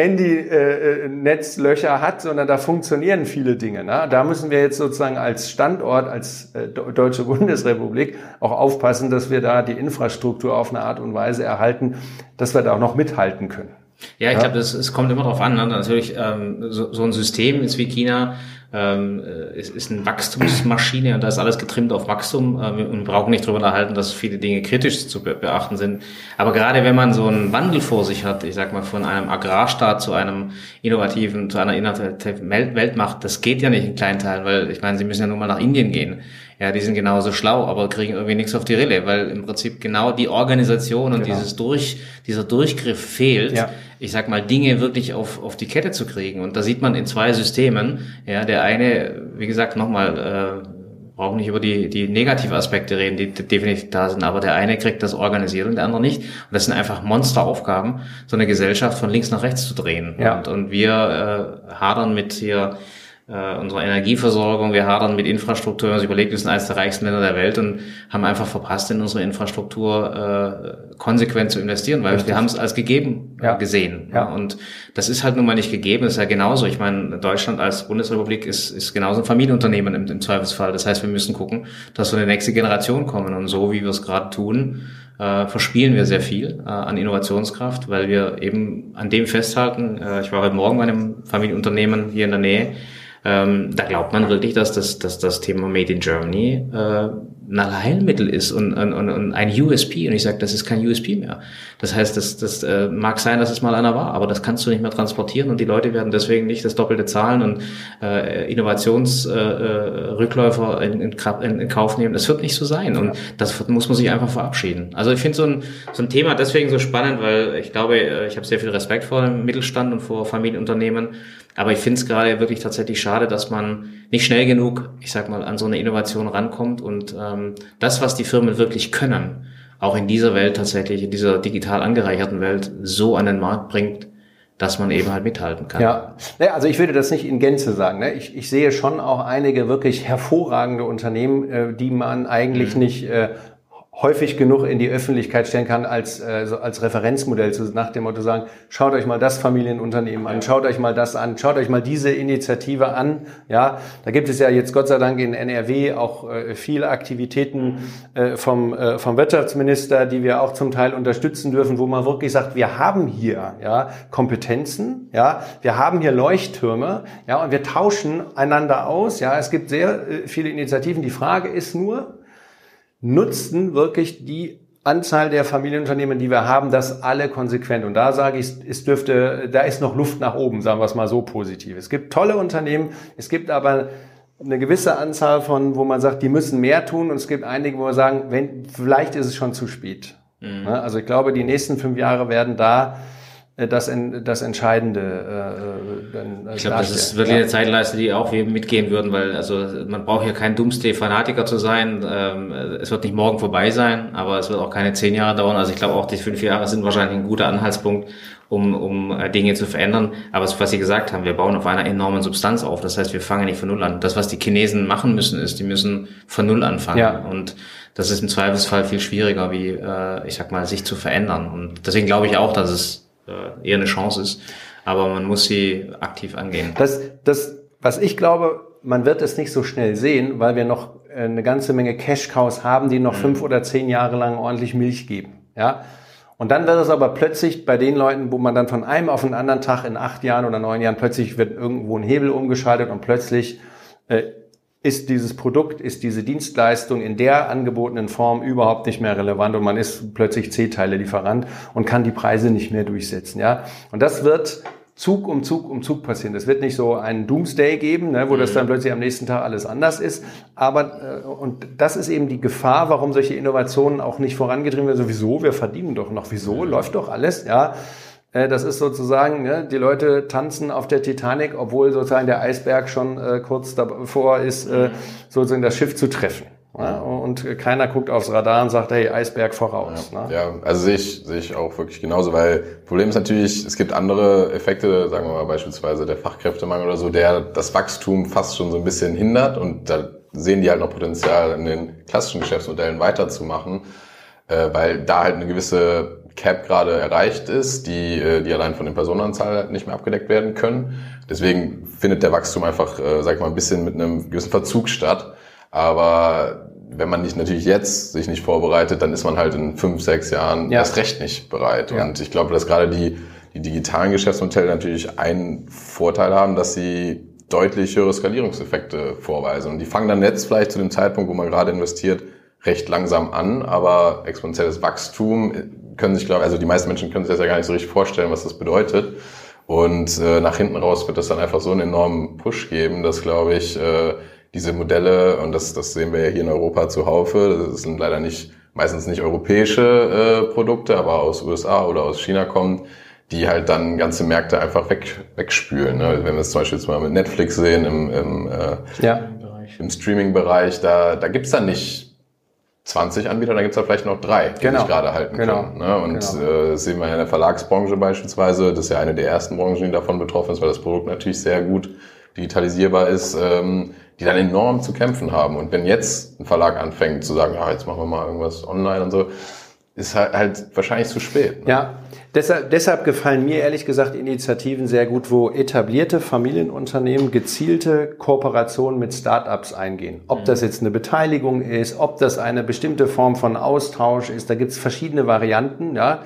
Handy-Netzlöcher äh, hat, sondern da funktionieren viele Dinge. Ne? Da müssen wir jetzt sozusagen als Standort, als äh, Deutsche Bundesrepublik auch aufpassen, dass wir da die Infrastruktur auf eine Art und Weise erhalten, dass wir da auch noch mithalten können. Ja, ich ja? glaube, es kommt immer darauf an. Ne? Natürlich, ähm, so, so ein System ist wie China ähm, es ist eine Wachstumsmaschine und da ist alles getrimmt auf Wachstum. Äh, wir brauchen nicht darüber erhalten, dass viele Dinge kritisch zu beachten sind. Aber gerade wenn man so einen Wandel vor sich hat, ich sag mal von einem Agrarstaat zu einem innovativen, zu einer innovativen Weltmacht, das geht ja nicht in kleinen Teilen, weil ich meine, sie müssen ja nur mal nach Indien gehen. Ja, die sind genauso schlau, aber kriegen irgendwie nichts auf die Rille, weil im Prinzip genau die Organisation und genau. dieses Durch, dieser Durchgriff fehlt. Ja ich sag mal, Dinge wirklich auf, auf die Kette zu kriegen. Und da sieht man in zwei Systemen, ja, der eine, wie gesagt, nochmal, äh, brauchen nicht über die, die negative Aspekte reden, die definitiv da sind, aber der eine kriegt das organisiert und der andere nicht. Und das sind einfach Monsteraufgaben, so eine Gesellschaft von links nach rechts zu drehen. Ja. Und, und wir äh, hadern mit hier äh, unserer Energieversorgung, wir hadern mit Infrastruktur, wenn man sich überlegt, wir sind eines der reichsten Länder der Welt und haben einfach verpasst, in unsere Infrastruktur äh, konsequent zu investieren, weil Richtig. wir haben es als gegeben äh, ja. gesehen. Ja. Und das ist halt nun mal nicht gegeben, das ist ja genauso. Ich meine, Deutschland als Bundesrepublik ist, ist genauso ein Familienunternehmen im, im Zweifelsfall. Das heißt, wir müssen gucken, dass wir in die nächste Generation kommen. Und so, wie wir es gerade tun, äh, verspielen wir sehr viel äh, an Innovationskraft, weil wir eben an dem festhalten. Äh, ich war heute Morgen bei einem Familienunternehmen hier in der Nähe, ähm, da glaubt man wirklich, dass das, dass das Thema Made in Germany äh, ein Allheilmittel ist und, und, und ein USP. Und ich sage, das ist kein USP mehr. Das heißt, das, das äh, mag sein, dass es mal einer war, aber das kannst du nicht mehr transportieren und die Leute werden deswegen nicht das Doppelte zahlen und äh, Innovationsrückläufer äh, in, in, in, Kauf nehmen. Das wird nicht so sein und das muss man sich einfach verabschieden. Also ich finde so ein, so ein Thema deswegen so spannend, weil ich glaube, äh, ich habe sehr viel Respekt vor dem Mittelstand und vor Familienunternehmen. Aber ich finde es gerade wirklich tatsächlich schade, dass man nicht schnell genug, ich sag mal, an so eine Innovation rankommt und ähm, das, was die Firmen wirklich können, auch in dieser Welt tatsächlich, in dieser digital angereicherten Welt, so an den Markt bringt, dass man eben halt mithalten kann. Ja, also ich würde das nicht in Gänze sagen. Ne? Ich, ich sehe schon auch einige wirklich hervorragende Unternehmen, äh, die man eigentlich mhm. nicht äh, häufig genug in die Öffentlichkeit stellen kann als, äh, so als Referenzmodell zu, nach dem Motto sagen, schaut euch mal das Familienunternehmen an, schaut euch mal das an, schaut euch mal diese Initiative an. Ja, da gibt es ja jetzt Gott sei Dank in NRW auch äh, viele Aktivitäten äh, vom, äh, vom Wirtschaftsminister, die wir auch zum Teil unterstützen dürfen, wo man wirklich sagt, wir haben hier ja, Kompetenzen, ja, wir haben hier Leuchttürme, ja, und wir tauschen einander aus. Ja, es gibt sehr äh, viele Initiativen. Die Frage ist nur, nutzen wirklich die Anzahl der Familienunternehmen, die wir haben, das alle konsequent. Und da sage ich, es dürfte, da ist noch Luft nach oben, sagen wir es mal so positiv. Es gibt tolle Unternehmen, es gibt aber eine gewisse Anzahl von, wo man sagt, die müssen mehr tun. Und es gibt einige, wo wir sagen, wenn, vielleicht ist es schon zu spät. Mhm. Also ich glaube, die nächsten fünf Jahre werden da äh, das, das Entscheidende äh, dann äh, Ich glaube, das ist wirklich eine Zeitleiste, die auch wir mitgehen würden, weil also man braucht hier kein Doomsday-Fanatiker zu sein. Ähm, es wird nicht morgen vorbei sein, aber es wird auch keine zehn Jahre dauern. Also ich glaube auch, die fünf Jahre sind wahrscheinlich ein guter Anhaltspunkt, um, um äh, Dinge zu verändern. Aber was Sie gesagt haben, wir bauen auf einer enormen Substanz auf. Das heißt, wir fangen nicht von Null an. Das, was die Chinesen machen müssen, ist, die müssen von Null anfangen. Ja. Und das ist im Zweifelsfall viel schwieriger, wie, äh, ich sag mal, sich zu verändern. Und deswegen glaube ich auch, dass es äh, eher eine Chance ist. Aber man muss sie aktiv angehen. Das, das, was ich glaube, man wird es nicht so schnell sehen, weil wir noch äh, eine ganze Menge Cash-Cows haben, die noch mhm. fünf oder zehn Jahre lang ordentlich Milch geben. Ja. Und dann wird es aber plötzlich bei den Leuten, wo man dann von einem auf den anderen Tag in acht Jahren oder neun Jahren plötzlich wird irgendwo ein Hebel umgeschaltet und plötzlich äh, ist dieses Produkt, ist diese Dienstleistung in der angebotenen Form überhaupt nicht mehr relevant und man ist plötzlich C-Teile-Lieferant und kann die Preise nicht mehr durchsetzen. Ja? Und das wird Zug um Zug um Zug passieren. Es wird nicht so einen Doomsday geben, ne, wo das mhm. dann plötzlich am nächsten Tag alles anders ist. Aber äh, und das ist eben die Gefahr, warum solche Innovationen auch nicht vorangetrieben werden. Sowieso, wir verdienen doch noch. Wieso läuft doch alles? Ja. Äh, das ist sozusagen, ne, die Leute tanzen auf der Titanic, obwohl sozusagen der Eisberg schon äh, kurz davor ist, äh, sozusagen das Schiff zu treffen. Ja, und keiner guckt aufs Radar und sagt, hey, Eisberg voraus. Ja, ne? ja also sehe ich, sehe ich auch wirklich genauso, weil Problem ist natürlich, es gibt andere Effekte, sagen wir mal beispielsweise der Fachkräftemangel oder so, der das Wachstum fast schon so ein bisschen hindert und da sehen die halt noch Potenzial in den klassischen Geschäftsmodellen weiterzumachen, äh, weil da halt eine gewisse Cap gerade erreicht ist, die, äh, die allein von den Personenanzahl nicht mehr abgedeckt werden können. Deswegen findet der Wachstum einfach, äh, sag ich mal, ein bisschen mit einem gewissen Verzug statt. Aber wenn man nicht natürlich jetzt sich nicht vorbereitet, dann ist man halt in fünf, sechs Jahren ja. erst recht nicht bereit. Ja. Und ich glaube, dass gerade die, die digitalen Geschäftsmodelle natürlich einen Vorteil haben, dass sie deutlich höhere Skalierungseffekte vorweisen. Und die fangen dann jetzt vielleicht zu dem Zeitpunkt, wo man gerade investiert, recht langsam an, aber exponentielles Wachstum können sich, glaube also die meisten Menschen können sich das ja gar nicht so richtig vorstellen, was das bedeutet. Und äh, nach hinten raus wird das dann einfach so einen enormen Push geben, dass, glaube ich, äh, diese Modelle, und das, das sehen wir ja hier in Europa zuhaufe, das sind leider nicht meistens nicht europäische äh, Produkte, aber aus USA oder aus China kommen, die halt dann ganze Märkte einfach weg, wegspülen. Ne? Wenn wir es zum Beispiel jetzt mal mit Netflix sehen, im, im, äh, ja. im Streaming-Bereich, da, da gibt's dann nicht 20 Anbieter, dann gibt's da vielleicht noch drei, die genau. sich gerade halten genau. können. Ne? Und genau. äh, sehen wir in der Verlagsbranche beispielsweise, das ist ja eine der ersten Branchen, die davon betroffen ist, weil das Produkt natürlich sehr gut digitalisierbar ist, ähm, die dann enorm zu kämpfen haben. Und wenn jetzt ein Verlag anfängt zu sagen, ja, jetzt machen wir mal irgendwas online und so, ist halt, halt wahrscheinlich zu spät. Ne? Ja, deshalb, deshalb gefallen mir ehrlich gesagt Initiativen sehr gut, wo etablierte Familienunternehmen gezielte Kooperationen mit Startups eingehen. Ob das jetzt eine Beteiligung ist, ob das eine bestimmte Form von Austausch ist, da gibt's verschiedene Varianten. Ja.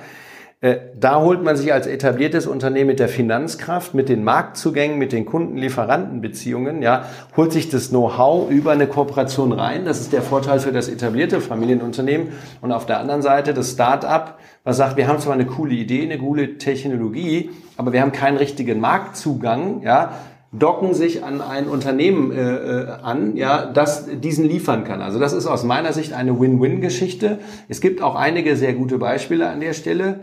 Äh, da holt man sich als etabliertes Unternehmen mit der Finanzkraft, mit den Marktzugängen, mit den Kunden-Lieferanten-Beziehungen, ja, holt sich das Know-how über eine Kooperation rein. Das ist der Vorteil für das etablierte Familienunternehmen. Und auf der anderen Seite das Start-up, was sagt, wir haben zwar eine coole Idee, eine coole Technologie, aber wir haben keinen richtigen Marktzugang, ja, docken sich an ein Unternehmen äh, äh, an, ja, das diesen liefern kann. Also das ist aus meiner Sicht eine Win-Win-Geschichte. Es gibt auch einige sehr gute Beispiele an der Stelle.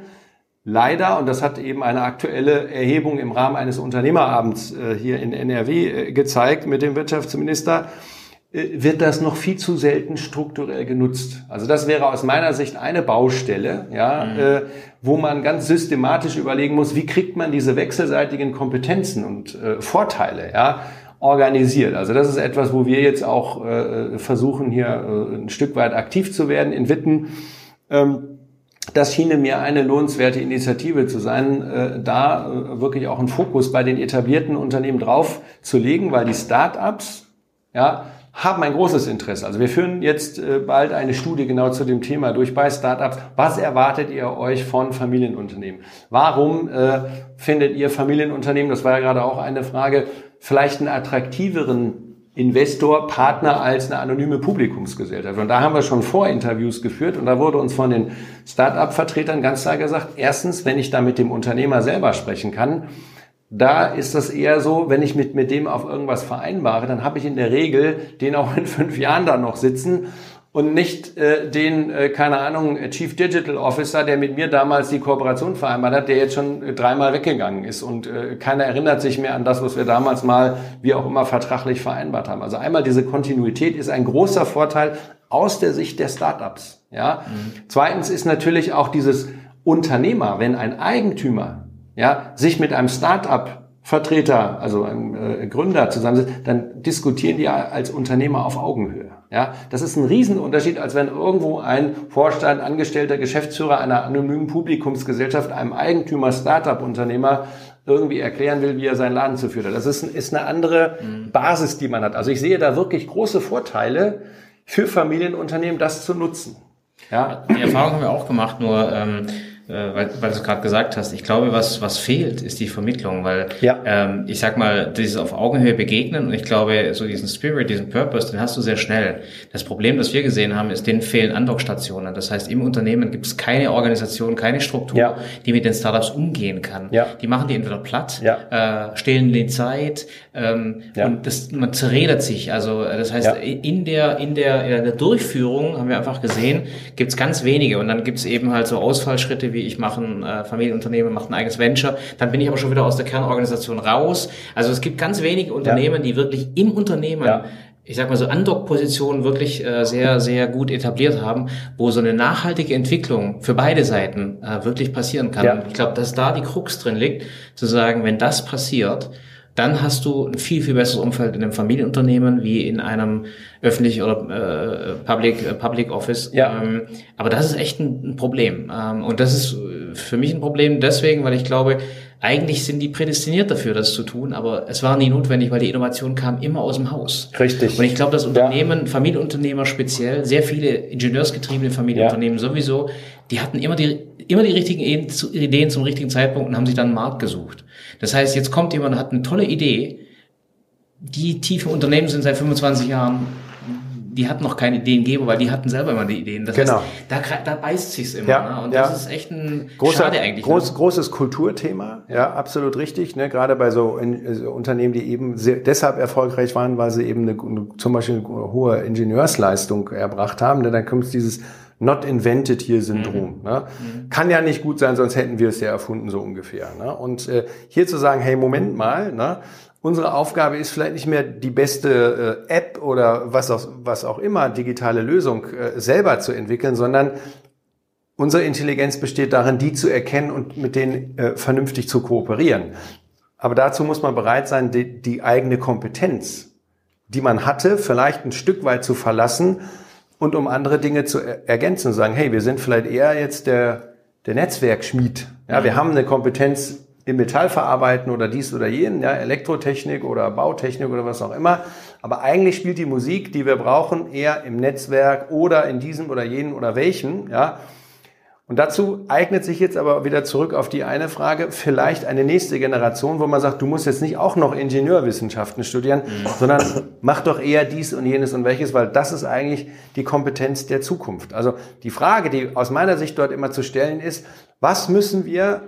Leider, und das hat eben eine aktuelle Erhebung im Rahmen eines Unternehmerabends äh, hier in NRW äh, gezeigt mit dem Wirtschaftsminister, äh, wird das noch viel zu selten strukturell genutzt. Also das wäre aus meiner Sicht eine Baustelle, ja, mhm. wo man ganz systematisch überlegen muss, wie kriegt man diese wechselseitigen Kompetenzen und Vorteile, ja, organisiert. Also das ist etwas, wo wir jetzt auch versuchen, hier ein Stück weit aktiv zu werden in Witten. Ähm, das schiene mir eine lohnenswerte Initiative zu sein, äh, da äh, wirklich auch einen Fokus bei den etablierten Unternehmen drauf zu legen, weil die Start-ups, ja, haben ein großes Interesse. Also wir führen jetzt äh, bald eine Studie genau zu dem Thema durch bei Startups. Was erwartet ihr euch von Familienunternehmen? Warum äh, findet ihr Familienunternehmen, das war ja gerade auch eine Frage, vielleicht einen attraktiveren Investor, Partner als eine anonyme Publikumsgesellschaft. Und da haben wir schon Vorinterviews geführt und da wurde uns von den Start-up-Vertretern ganz klar gesagt, erstens, wenn ich da mit dem Unternehmer selber sprechen kann, da ist das eher so, wenn ich mit, mit dem auf irgendwas vereinbare, dann habe ich in der Regel den auch in fünf Jahren da noch sitzen und nicht äh, den, äh, keine Ahnung, Chief Digital Officer, der mit mir damals die Kooperation vereinbart hat, der jetzt schon äh, dreimal weggegangen ist und äh, keiner erinnert sich mehr an das, was wir damals mal, wie auch immer, vertraglich vereinbart haben. Also einmal diese Kontinuität ist ein großer Vorteil aus der Sicht der Startups. Ja. Mhm. Zweitens ist natürlich auch dieses Unternehmer, wenn ein Eigentümer ja, sich mit einem Start-up Vertreter, also einem äh, Gründer zusammensetzt, dann diskutieren die als Unternehmer auf Augenhöhe. Ja, das ist ein Riesenunterschied, als wenn irgendwo ein Vorstand, Angestellter, Geschäftsführer einer anonymen Publikumsgesellschaft einem Eigentümer, Start-up-Unternehmer irgendwie erklären will, wie er seinen Laden zu führen hat. Das ist, ist eine andere mhm. Basis, die man hat. Also ich sehe da wirklich große Vorteile für Familienunternehmen, das zu nutzen. Ja. Die Erfahrung haben wir auch gemacht, nur ähm, äh, weil, weil du es gerade gesagt hast, ich glaube, was, was fehlt, ist die Vermittlung, weil ja. ähm, ich sag mal, dieses auf Augenhöhe begegnen und ich glaube, so diesen Spirit, diesen Purpose, den hast du sehr schnell. Das Problem, das wir gesehen haben, ist, denen fehlen Andockstationen. Das heißt, im Unternehmen gibt es keine Organisation, keine Struktur, ja. die mit den Startups umgehen kann. Ja. Die machen die entweder platt, ja. äh, stehlen die Zeit ähm, und das, man zerredet sich. Also äh, das heißt, in, der, in, der, in der Durchführung haben wir einfach gesehen, gibt es ganz wenige und dann gibt es eben halt so Ausfallschritte wie ich mache ein äh, Familienunternehmen, mache ein eigenes Venture, dann bin ich aber schon wieder aus der Kernorganisation raus. Also es gibt ganz wenige Unternehmen, ja. die wirklich im Unternehmen ja ich sag mal so Andock-Positionen wirklich äh, sehr, sehr gut etabliert haben, wo so eine nachhaltige Entwicklung für beide Seiten äh, wirklich passieren kann. Ja. Ich glaube, dass da die Krux drin liegt, zu sagen, wenn das passiert, dann hast du ein viel, viel besseres Umfeld in einem Familienunternehmen wie in einem öffentlich oder äh, Public, äh, Public Office. Ja. Ähm, aber das ist echt ein, ein Problem. Ähm, und das ist für mich ein Problem deswegen, weil ich glaube, eigentlich sind die prädestiniert dafür, das zu tun, aber es war nie notwendig, weil die Innovation kam immer aus dem Haus. Richtig. Und ich glaube, dass Unternehmen, ja. Familienunternehmer speziell, sehr viele ingenieursgetriebene Familienunternehmen ja. sowieso, die hatten immer die, immer die richtigen Ideen zum richtigen Zeitpunkt und haben sich dann einen Markt gesucht. Das heißt, jetzt kommt jemand und hat eine tolle Idee, die tiefe Unternehmen sind seit 25 Jahren die hatten noch keine Ideengeber, weil die hatten selber immer die Ideen. Das genau. Heißt, da, da beißt sich's immer. Ja, ne? Und ja. das ist echt ein Großer, Schade eigentlich. Groß, ne? Großes Kulturthema, ja, absolut richtig. Ne? Gerade bei so, in, so Unternehmen, die eben sehr, deshalb erfolgreich waren, weil sie eben eine, zum Beispiel eine hohe Ingenieursleistung erbracht haben. Ne? Dann kommt dieses Not invented here Syndrom. Mhm. Ne? Mhm. Kann ja nicht gut sein, sonst hätten wir es ja erfunden, so ungefähr. Ne? Und äh, hier zu sagen, hey, Moment mal, ne? unsere Aufgabe ist vielleicht nicht mehr die beste äh, App oder was auch, was auch immer, digitale Lösung äh, selber zu entwickeln, sondern unsere Intelligenz besteht darin, die zu erkennen und mit denen äh, vernünftig zu kooperieren. Aber dazu muss man bereit sein, die, die eigene Kompetenz, die man hatte, vielleicht ein Stück weit zu verlassen und um andere Dinge zu er ergänzen und sagen, hey, wir sind vielleicht eher jetzt der, der Netzwerkschmied. Ja, wir haben eine Kompetenz im Metall verarbeiten oder dies oder jenen, ja, Elektrotechnik oder Bautechnik oder was auch immer. Aber eigentlich spielt die Musik, die wir brauchen, eher im Netzwerk oder in diesem oder jenen oder welchen, ja. Und dazu eignet sich jetzt aber wieder zurück auf die eine Frage, vielleicht eine nächste Generation, wo man sagt, du musst jetzt nicht auch noch Ingenieurwissenschaften studieren, mhm. sondern mach doch eher dies und jenes und welches, weil das ist eigentlich die Kompetenz der Zukunft. Also die Frage, die aus meiner Sicht dort immer zu stellen ist, was müssen wir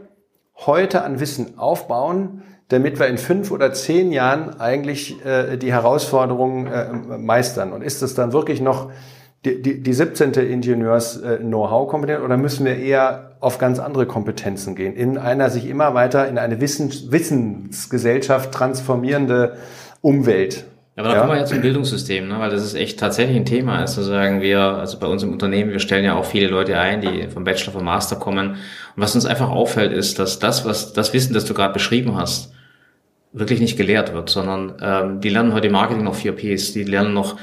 heute an Wissen aufbauen, damit wir in fünf oder zehn Jahren eigentlich äh, die Herausforderungen äh, meistern? Und ist es dann wirklich noch die, die, die 17. Ingenieurs-Know-how-Kompetenz oder müssen wir eher auf ganz andere Kompetenzen gehen? In einer sich immer weiter in eine Wissens Wissensgesellschaft transformierende Umwelt. Aber da ja. kommen wir ja zum Bildungssystem, ne? weil das ist echt tatsächlich ein Thema. Also sagen wir, also bei uns im Unternehmen, wir stellen ja auch viele Leute ein, die vom Bachelor, vom Master kommen. Und was uns einfach auffällt, ist, dass das, was das Wissen, das du gerade beschrieben hast, wirklich nicht gelehrt wird, sondern ähm, die lernen heute Marketing noch 4 Ps, die lernen noch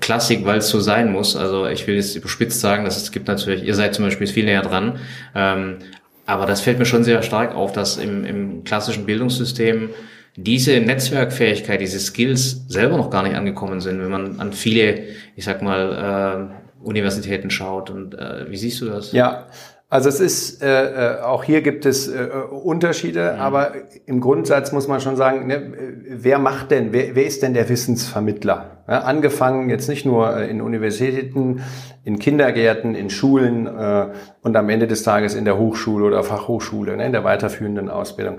Klassik, weil es so sein muss. Also ich will jetzt überspitzt sagen, dass es gibt natürlich, ihr seid zum Beispiel viel näher dran, ähm, aber das fällt mir schon sehr stark auf, dass im, im klassischen Bildungssystem diese Netzwerkfähigkeit, diese Skills selber noch gar nicht angekommen sind, wenn man an viele, ich sag mal, äh, Universitäten schaut. Und äh, wie siehst du das? Ja, also es ist, äh, äh, auch hier gibt es äh, Unterschiede, mhm. aber im Grundsatz muss man schon sagen, ne, wer macht denn, wer, wer ist denn der Wissensvermittler? Ja, angefangen jetzt nicht nur äh, in Universitäten, in Kindergärten, in Schulen äh, und am Ende des Tages in der Hochschule oder Fachhochschule, ne, in der weiterführenden Ausbildung.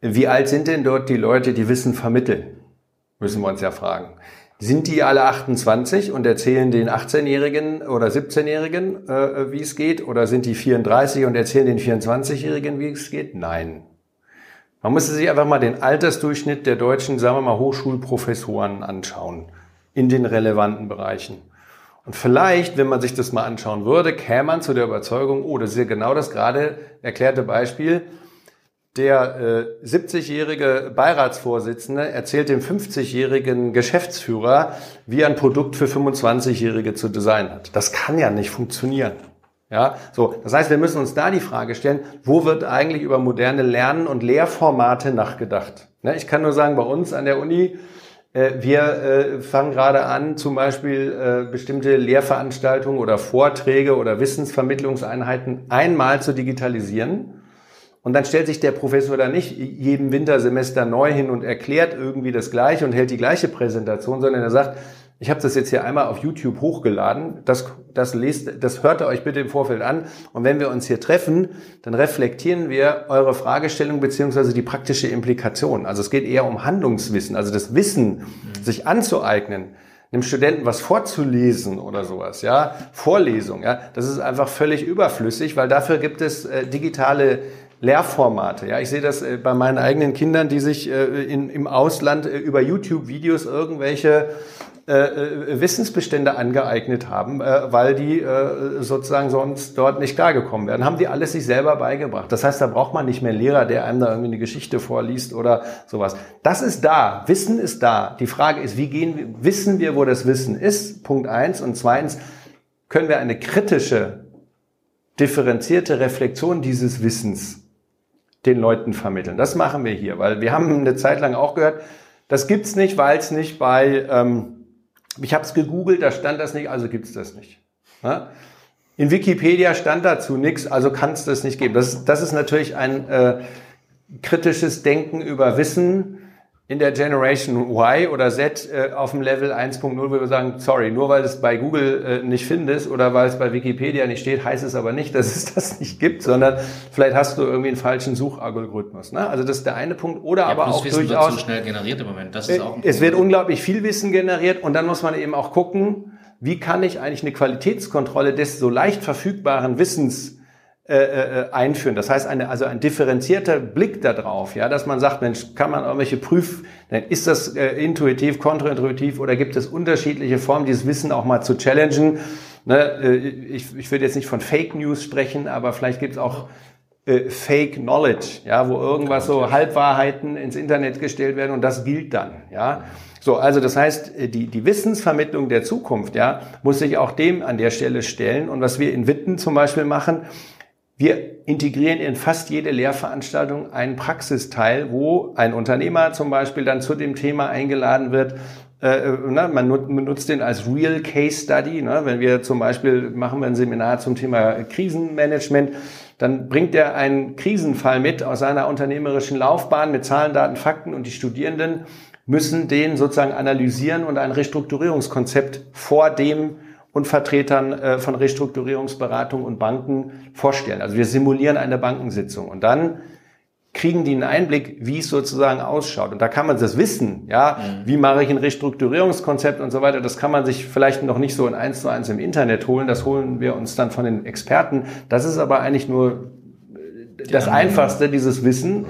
Wie alt sind denn dort die Leute, die Wissen vermitteln? Müssen wir uns ja fragen. Sind die alle 28 und erzählen den 18-Jährigen oder 17-Jährigen, äh, wie es geht? Oder sind die 34 und erzählen den 24-Jährigen, wie es geht? Nein. Man müsste sich einfach mal den Altersdurchschnitt der deutschen, sagen wir mal, Hochschulprofessoren anschauen in den relevanten Bereichen. Und vielleicht, wenn man sich das mal anschauen würde, käme man zu der Überzeugung, oh, das ist ja genau das gerade erklärte Beispiel, der äh, 70-jährige Beiratsvorsitzende erzählt dem 50-jährigen Geschäftsführer, wie er ein Produkt für 25-jährige zu designen hat. Das kann ja nicht funktionieren. Ja, so. Das heißt, wir müssen uns da die Frage stellen, wo wird eigentlich über moderne Lernen und Lehrformate nachgedacht? Ne, ich kann nur sagen, bei uns an der Uni, äh, wir äh, fangen gerade an, zum Beispiel äh, bestimmte Lehrveranstaltungen oder Vorträge oder Wissensvermittlungseinheiten einmal zu digitalisieren und dann stellt sich der Professor da nicht jedem Wintersemester neu hin und erklärt irgendwie das Gleiche und hält die gleiche Präsentation, sondern er sagt, ich habe das jetzt hier einmal auf YouTube hochgeladen, das, das, lest, das hört ihr euch bitte im Vorfeld an. Und wenn wir uns hier treffen, dann reflektieren wir eure Fragestellung beziehungsweise die praktische Implikation. Also es geht eher um Handlungswissen, also das Wissen, sich anzueignen einem Studenten was vorzulesen oder sowas, ja, Vorlesung, ja, das ist einfach völlig überflüssig, weil dafür gibt es äh, digitale Lehrformate. Ja, ich sehe das äh, bei meinen eigenen Kindern, die sich äh, in, im Ausland äh, über YouTube-Videos irgendwelche Wissensbestände angeeignet haben, weil die sozusagen sonst dort nicht klargekommen wären. Haben die alles sich selber beigebracht. Das heißt, da braucht man nicht mehr einen Lehrer, der einem da irgendwie eine Geschichte vorliest oder sowas. Das ist da. Wissen ist da. Die Frage ist, wie gehen wir, wissen wir, wo das Wissen ist? Punkt eins. Und zweitens, können wir eine kritische, differenzierte Reflexion dieses Wissens den Leuten vermitteln. Das machen wir hier, weil wir haben eine Zeit lang auch gehört, das gibt's nicht, weil es nicht bei, ähm, ich habe es gegoogelt, da stand das nicht, also gibt's das nicht. Ja? In Wikipedia stand dazu nichts, also kann es das nicht geben. Das, das ist natürlich ein äh, kritisches Denken über Wissen, in der Generation Y oder Z äh, auf dem Level 1.0, wo wir sagen, sorry, nur weil es bei Google äh, nicht findest oder weil es bei Wikipedia nicht steht, heißt es aber nicht, dass es das nicht gibt, sondern vielleicht hast du irgendwie einen falschen Suchalgorithmus. Ne? Also das ist der eine Punkt. Oder ja, aber auch Wissen durchaus. Wird so schnell generiert im Moment. Das ist auch ein es wird unglaublich viel Wissen generiert und dann muss man eben auch gucken, wie kann ich eigentlich eine Qualitätskontrolle des so leicht verfügbaren Wissens äh, äh, einführen. Das heißt, eine, also ein differenzierter Blick darauf, ja, dass man sagt, Mensch, kann man irgendwelche Prüf, ist das äh, intuitiv, kontraintuitiv oder gibt es unterschiedliche Formen, dieses Wissen auch mal zu challengen? Ne, äh, ich, ich würde jetzt nicht von Fake News sprechen, aber vielleicht gibt es auch äh, Fake Knowledge, ja, wo irgendwas so Halbwahrheiten ins Internet gestellt werden und das gilt dann, ja. So, also das heißt, äh, die, die Wissensvermittlung der Zukunft, ja, muss sich auch dem an der Stelle stellen. Und was wir in Witten zum Beispiel machen, wir integrieren in fast jede Lehrveranstaltung einen Praxisteil, wo ein Unternehmer zum Beispiel dann zu dem Thema eingeladen wird, äh, ne, man benutzt den als Real Case Study. Ne? Wenn wir zum Beispiel machen wir ein Seminar zum Thema Krisenmanagement, dann bringt er einen Krisenfall mit aus seiner unternehmerischen Laufbahn mit Zahlen, Daten, Fakten und die Studierenden müssen den sozusagen analysieren und ein Restrukturierungskonzept vor dem und Vertretern äh, von Restrukturierungsberatung und Banken vorstellen. Also wir simulieren eine Bankensitzung und dann kriegen die einen Einblick, wie es sozusagen ausschaut. Und da kann man das wissen, ja, mhm. wie mache ich ein Restrukturierungskonzept und so weiter. Das kann man sich vielleicht noch nicht so in eins zu eins im Internet holen. Das holen wir uns dann von den Experten. Das ist aber eigentlich nur das Einfachste, dieses Wissen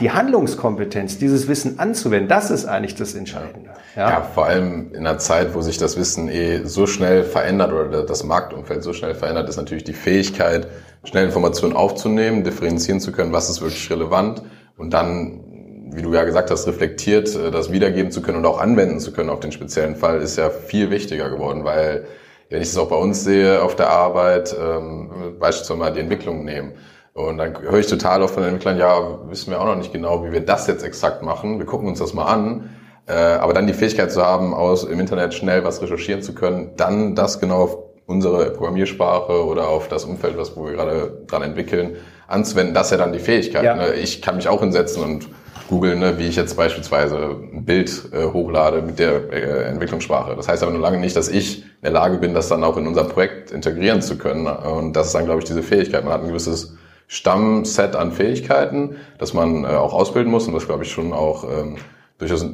die Handlungskompetenz, dieses Wissen anzuwenden, das ist eigentlich das Entscheidende. Ja. ja. vor allem in einer Zeit, wo sich das Wissen eh so schnell verändert oder das Marktumfeld so schnell verändert, ist natürlich die Fähigkeit, schnell Informationen aufzunehmen, differenzieren zu können, was ist wirklich relevant und dann, wie du ja gesagt hast, reflektiert äh, das wiedergeben zu können und auch anwenden zu können auf den speziellen Fall, ist ja viel wichtiger geworden, weil wenn ich es auch bei uns sehe auf der Arbeit, ähm, beispielsweise mal die Entwicklung nehmen, und dann höre ich total oft von den Entwicklern, ja, wissen wir auch noch nicht genau, wie wir das jetzt exakt machen. Wir gucken uns das mal an. Äh, aber dann die Fähigkeit zu haben, aus im Internet schnell was recherchieren zu können, dann das genau auf unsere Programmiersprache oder auf das Umfeld, was wo wir gerade dran entwickeln, anzuwenden, das ist ja dann die Fähigkeit. Ja. Ne? Ich kann mich auch hinsetzen und googeln, ne, wie ich jetzt beispielsweise ein Bild äh, hochlade mit der äh, Entwicklungssprache. Das heißt aber nur lange nicht, dass ich in der Lage bin, das dann auch in unser Projekt integrieren zu können. Und das ist dann, glaube ich, diese Fähigkeit. Man hat ein gewisses Stammset an Fähigkeiten, das man äh, auch ausbilden muss und das glaube ich schon auch ähm, durchaus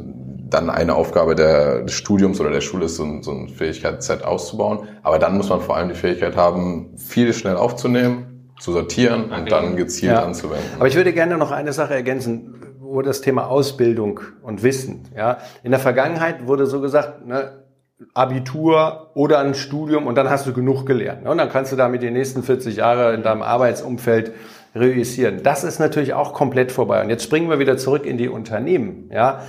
dann eine Aufgabe der, des Studiums oder der Schule ist, so ein, so ein Fähigkeitsset auszubauen. Aber dann muss man vor allem die Fähigkeit haben, viel schnell aufzunehmen, zu sortieren und dann gezielt ja. anzuwenden. Aber ich würde gerne noch eine Sache ergänzen, wo das Thema Ausbildung und Wissen. Ja, in der Vergangenheit wurde so gesagt, ne, Abitur oder ein Studium und dann hast du genug gelernt. Und dann kannst du damit die nächsten 40 Jahre in deinem Arbeitsumfeld reüssieren. Das ist natürlich auch komplett vorbei. Und jetzt springen wir wieder zurück in die Unternehmen. Ja,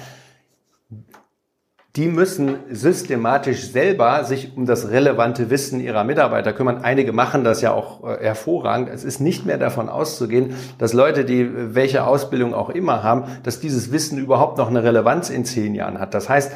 die müssen systematisch selber sich um das relevante Wissen ihrer Mitarbeiter kümmern. Einige machen das ja auch äh, hervorragend. Es ist nicht mehr davon auszugehen, dass Leute, die welche Ausbildung auch immer haben, dass dieses Wissen überhaupt noch eine Relevanz in zehn Jahren hat. Das heißt,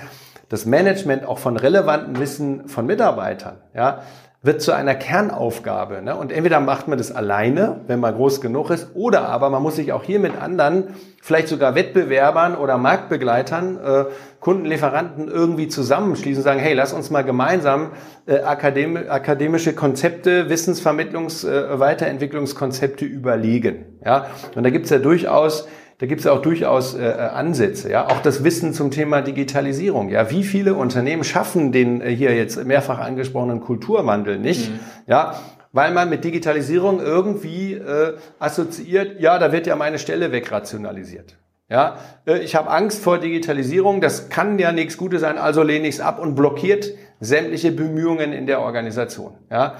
das Management auch von relevantem Wissen von Mitarbeitern, ja, wird zu einer Kernaufgabe. Ne? Und entweder macht man das alleine, wenn man groß genug ist, oder aber man muss sich auch hier mit anderen, vielleicht sogar Wettbewerbern oder Marktbegleitern, äh, Kundenlieferanten irgendwie zusammenschließen und sagen, hey, lass uns mal gemeinsam äh, akadem akademische Konzepte, Wissensvermittlungs-, äh, Weiterentwicklungskonzepte überlegen. Ja? Und da gibt's ja durchaus da gibt es auch durchaus äh, äh, Ansätze. Ja, auch das Wissen zum Thema Digitalisierung. Ja, wie viele Unternehmen schaffen den äh, hier jetzt mehrfach angesprochenen Kulturwandel nicht? Mhm. Ja, weil man mit Digitalisierung irgendwie äh, assoziiert, ja, da wird ja meine Stelle wegrationalisiert. Ja, äh, ich habe Angst vor Digitalisierung, das kann ja nichts Gutes sein, also lehne ich es ab und blockiert sämtliche Bemühungen in der Organisation. Ja,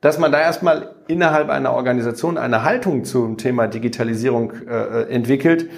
dass man da erstmal innerhalb einer Organisation eine Haltung zum Thema Digitalisierung äh, entwickelt,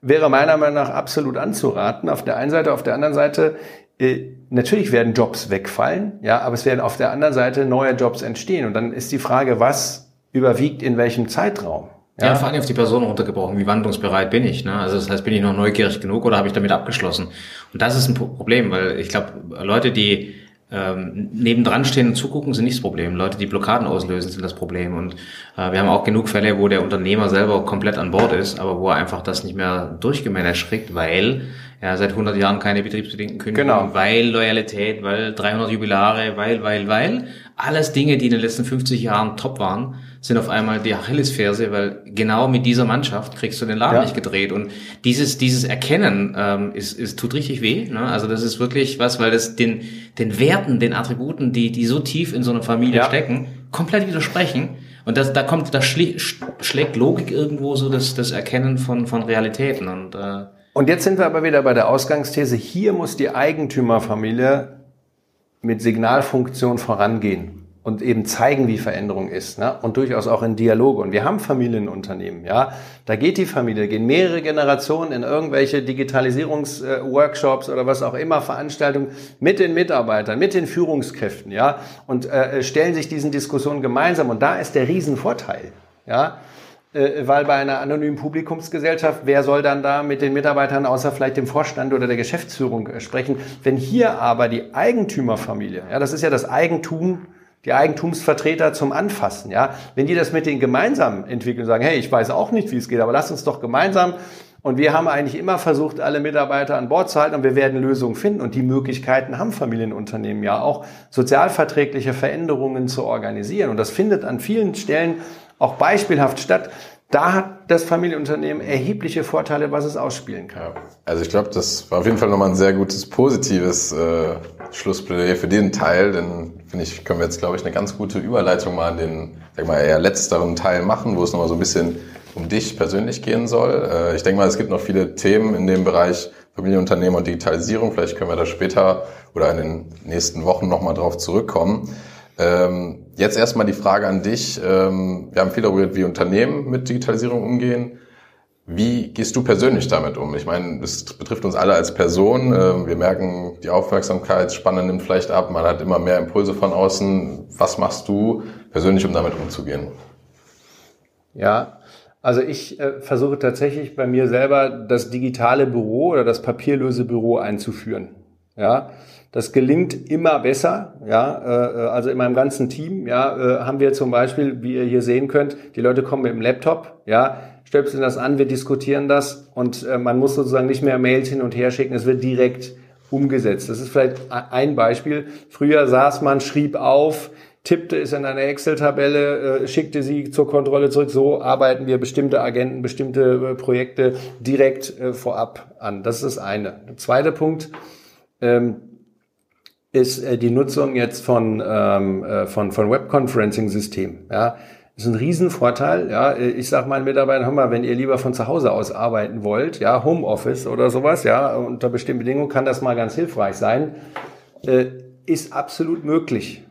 wäre meiner Meinung nach absolut anzuraten. Auf der einen Seite, auf der anderen Seite, äh, natürlich werden Jobs wegfallen, ja, aber es werden auf der anderen Seite neue Jobs entstehen. Und dann ist die Frage, was überwiegt in welchem Zeitraum? Ja, ja vor allem auf die Person runtergebrochen. Wie wandlungsbereit bin ich? Ne? Also das heißt, bin ich noch neugierig genug oder habe ich damit abgeschlossen? Und das ist ein Problem, weil ich glaube, Leute, die ähm, nebendran stehen und zugucken sind nicht das Problem. Leute, die Blockaden auslösen, sind das Problem. Und äh, wir haben auch genug Fälle, wo der Unternehmer selber komplett an Bord ist, aber wo er einfach das nicht mehr durchgemanagt kriegt, weil er seit 100 Jahren keine betriebsbedingten Kündigungen, genau. weil Loyalität, weil 300 Jubilare, weil, weil, weil. Alles Dinge, die in den letzten 50 Jahren top waren, sind auf einmal die Achillesferse, weil genau mit dieser Mannschaft kriegst du den Laden ja. nicht gedreht. Und dieses, dieses Erkennen ähm, ist, ist, tut richtig weh. Ne? Also das ist wirklich was, weil das den, den Werten, den Attributen, die, die so tief in so einer Familie ja. stecken, komplett widersprechen. Und das, da kommt, da schlägt Logik irgendwo so das, das Erkennen von, von Realitäten. Und, äh, und jetzt sind wir aber wieder bei der Ausgangsthese. Hier muss die Eigentümerfamilie mit Signalfunktion vorangehen und eben zeigen, wie Veränderung ist, ne? und durchaus auch in Dialoge. Und wir haben Familienunternehmen, ja. Da geht die Familie, gehen mehrere Generationen in irgendwelche Digitalisierungsworkshops oder was auch immer, Veranstaltungen mit den Mitarbeitern, mit den Führungskräften, ja, und äh, stellen sich diesen Diskussionen gemeinsam. Und da ist der Riesenvorteil, ja weil bei einer anonymen Publikumsgesellschaft, wer soll dann da mit den Mitarbeitern außer vielleicht dem Vorstand oder der Geschäftsführung äh, sprechen? Wenn hier aber die Eigentümerfamilie, ja, das ist ja das Eigentum, die Eigentumsvertreter zum Anfassen, ja, wenn die das mit denen gemeinsam entwickeln und sagen, hey, ich weiß auch nicht, wie es geht, aber lass uns doch gemeinsam und wir haben eigentlich immer versucht, alle Mitarbeiter an Bord zu halten und wir werden Lösungen finden. Und die Möglichkeiten haben Familienunternehmen ja auch, sozialverträgliche Veränderungen zu organisieren. Und das findet an vielen Stellen auch beispielhaft statt. Da hat das Familienunternehmen erhebliche Vorteile, was es ausspielen kann. Also ich glaube, das war auf jeden Fall nochmal ein sehr gutes, positives äh, Schlussplädoyer für den Teil, denn finde ich, können wir jetzt, glaube ich, eine ganz gute Überleitung mal an den, sag mal, eher letzteren Teil machen, wo es nochmal so ein bisschen um dich persönlich gehen soll. Äh, ich denke mal, es gibt noch viele Themen in dem Bereich Familienunternehmen und Digitalisierung. Vielleicht können wir da später oder in den nächsten Wochen nochmal drauf zurückkommen. Ähm, jetzt erstmal die Frage an dich. Ähm, wir haben viel darüber, wie Unternehmen mit Digitalisierung umgehen. Wie gehst du persönlich damit um? Ich meine, es betrifft uns alle als Person. Ähm, wir merken, die Aufmerksamkeitsspanne nimmt vielleicht ab. Man hat immer mehr Impulse von außen. Was machst du persönlich, um damit umzugehen? Ja, also ich äh, versuche tatsächlich bei mir selber das digitale Büro oder das papierlose Büro einzuführen. Ja, das gelingt immer besser. Ja, äh, äh, also in meinem ganzen Team, ja, äh, haben wir zum Beispiel, wie ihr hier sehen könnt, die Leute kommen mit dem Laptop, ja, stöpseln das an, wir diskutieren das und äh, man muss sozusagen nicht mehr Mails hin und her schicken, es wird direkt umgesetzt. Das ist vielleicht ein Beispiel. Früher saß man, schrieb auf, tippte es in eine Excel-Tabelle, äh, schickte sie zur Kontrolle zurück. So arbeiten wir bestimmte Agenten, bestimmte äh, Projekte direkt vorab an. Das ist das eine. Der zweite Punkt, ähm, ist äh, die Nutzung jetzt von, ähm, äh, von, von Webconferencing-Systemen. Ja, ist ein Riesenvorteil. Ja, äh, ich sage meinen Mitarbeitern, hör mal, wenn ihr lieber von zu Hause aus arbeiten wollt, ja, Homeoffice oder sowas, ja, unter bestimmten Bedingungen kann das mal ganz hilfreich sein. Äh, ist absolut möglich.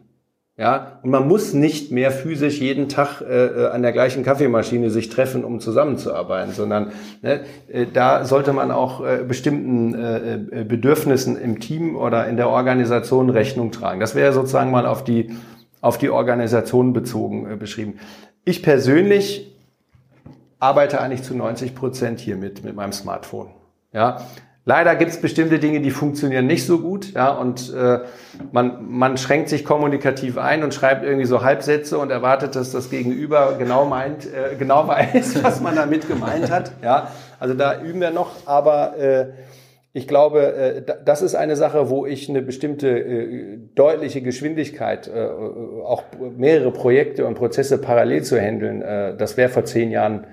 Ja, und man muss nicht mehr physisch jeden Tag äh, äh, an der gleichen Kaffeemaschine sich treffen, um zusammenzuarbeiten, sondern ne, äh, da sollte man auch äh, bestimmten äh, äh, Bedürfnissen im Team oder in der Organisation Rechnung tragen. Das wäre sozusagen mal auf die auf die Organisation bezogen äh, beschrieben. Ich persönlich arbeite eigentlich zu 90 Prozent hier mit mit meinem Smartphone. Ja, Leider gibt es bestimmte Dinge, die funktionieren nicht so gut, ja, und äh, man, man schränkt sich kommunikativ ein und schreibt irgendwie so Halbsätze und erwartet, dass das Gegenüber genau meint, äh, genau weiß, was man damit gemeint hat, ja. Also da üben wir noch, aber äh, ich glaube, äh, das ist eine Sache, wo ich eine bestimmte äh, deutliche Geschwindigkeit, äh, auch mehrere Projekte und Prozesse parallel zu handeln, äh, das wäre vor zehn Jahren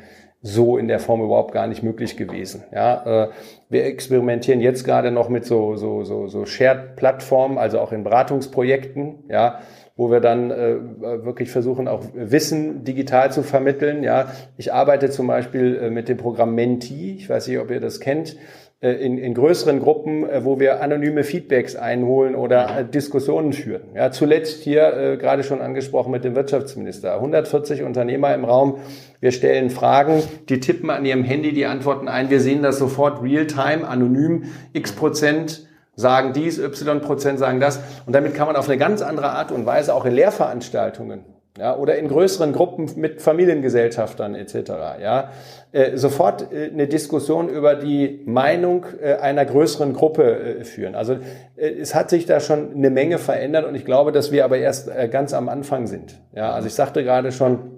so in der Form überhaupt gar nicht möglich gewesen. Ja, äh, wir experimentieren jetzt gerade noch mit so so so, so Shared-Plattformen, also auch in Beratungsprojekten, ja, wo wir dann äh, wirklich versuchen, auch Wissen digital zu vermitteln. Ja, ich arbeite zum Beispiel äh, mit dem Programm Menti. Ich weiß nicht, ob ihr das kennt. Äh, in, in größeren Gruppen, äh, wo wir anonyme Feedbacks einholen oder äh, Diskussionen führen. Ja, zuletzt hier äh, gerade schon angesprochen mit dem Wirtschaftsminister. 140 Unternehmer im Raum. Wir stellen Fragen, die tippen an ihrem Handy die Antworten ein. Wir sehen das sofort real-time, anonym. X Prozent sagen dies, Y Prozent sagen das. Und damit kann man auf eine ganz andere Art und Weise auch in Lehrveranstaltungen ja, oder in größeren Gruppen mit Familiengesellschaftern etc. Ja, äh, sofort äh, eine Diskussion über die Meinung äh, einer größeren Gruppe äh, führen. Also äh, es hat sich da schon eine Menge verändert und ich glaube, dass wir aber erst äh, ganz am Anfang sind. Ja, also ich sagte gerade schon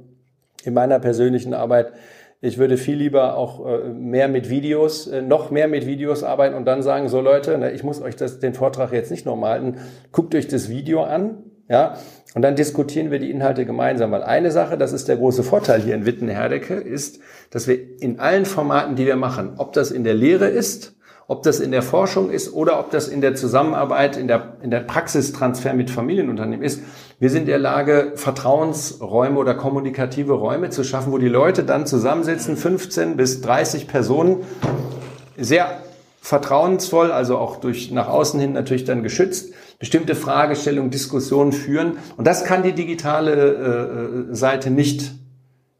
in meiner persönlichen Arbeit, ich würde viel lieber auch mehr mit Videos, noch mehr mit Videos arbeiten und dann sagen, so Leute, ne, ich muss euch das, den Vortrag jetzt nicht nochmal halten, guckt euch das Video an, ja, und dann diskutieren wir die Inhalte gemeinsam, weil eine Sache, das ist der große Vorteil hier in Wittenherdecke, ist, dass wir in allen Formaten, die wir machen, ob das in der Lehre ist, ob das in der Forschung ist oder ob das in der Zusammenarbeit, in der, in der Praxistransfer mit Familienunternehmen ist, wir sind in der Lage, Vertrauensräume oder kommunikative Räume zu schaffen, wo die Leute dann zusammensitzen, 15 bis 30 Personen, sehr vertrauensvoll, also auch durch nach außen hin natürlich dann geschützt, bestimmte Fragestellungen, Diskussionen führen. Und das kann die digitale äh, Seite nicht,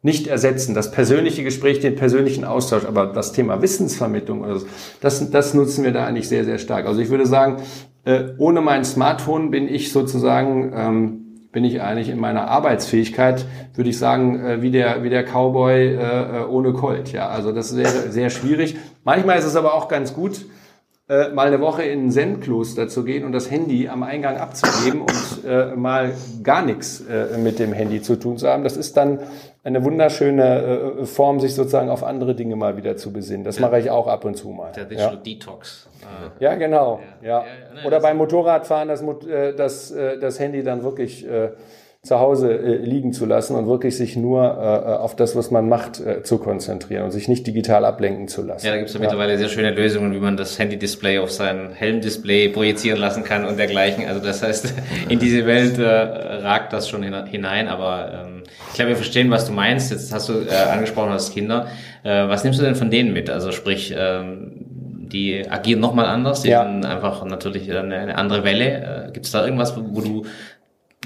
nicht ersetzen. Das persönliche Gespräch, den persönlichen Austausch, aber das Thema Wissensvermittlung, oder so, das, das nutzen wir da eigentlich sehr, sehr stark. Also ich würde sagen, äh, ohne mein Smartphone bin ich sozusagen ähm, bin ich eigentlich in meiner Arbeitsfähigkeit, würde ich sagen, äh, wie der, wie der Cowboy äh, äh ohne Colt. Ja, also das wäre sehr schwierig. Manchmal ist es aber auch ganz gut, äh, mal eine Woche in ein Zen-Kloster zu gehen und das Handy am Eingang abzugeben und äh, mal gar nichts äh, mit dem Handy zu tun zu haben. Das ist dann eine wunderschöne äh, Form, sich sozusagen auf andere Dinge mal wieder zu besinnen. Das mache ich auch ab und zu mal. Der Digital ja. Detox. Ja, genau. Ja. ja. ja Oder beim Motorradfahren das, äh, das, äh, das Handy dann wirklich äh, zu Hause äh, liegen zu lassen und wirklich sich nur äh, äh, auf das, was man macht, äh, zu konzentrieren und sich nicht digital ablenken zu lassen. Ja, da gibt es ja mittlerweile sehr schöne Lösungen, wie man das Handy-Display auf sein Helm-Display projizieren lassen kann und dergleichen. Also das heißt, in diese Welt äh, ragt das schon hinein, aber ähm, ich glaube, wir verstehen, was du meinst. Jetzt hast du äh, angesprochen, hast Kinder. Äh, was nimmst du denn von denen mit? Also sprich, ähm, die agieren nochmal anders, die ja. sind einfach natürlich eine, eine andere Welle. Äh, Gibt es da irgendwas, wo du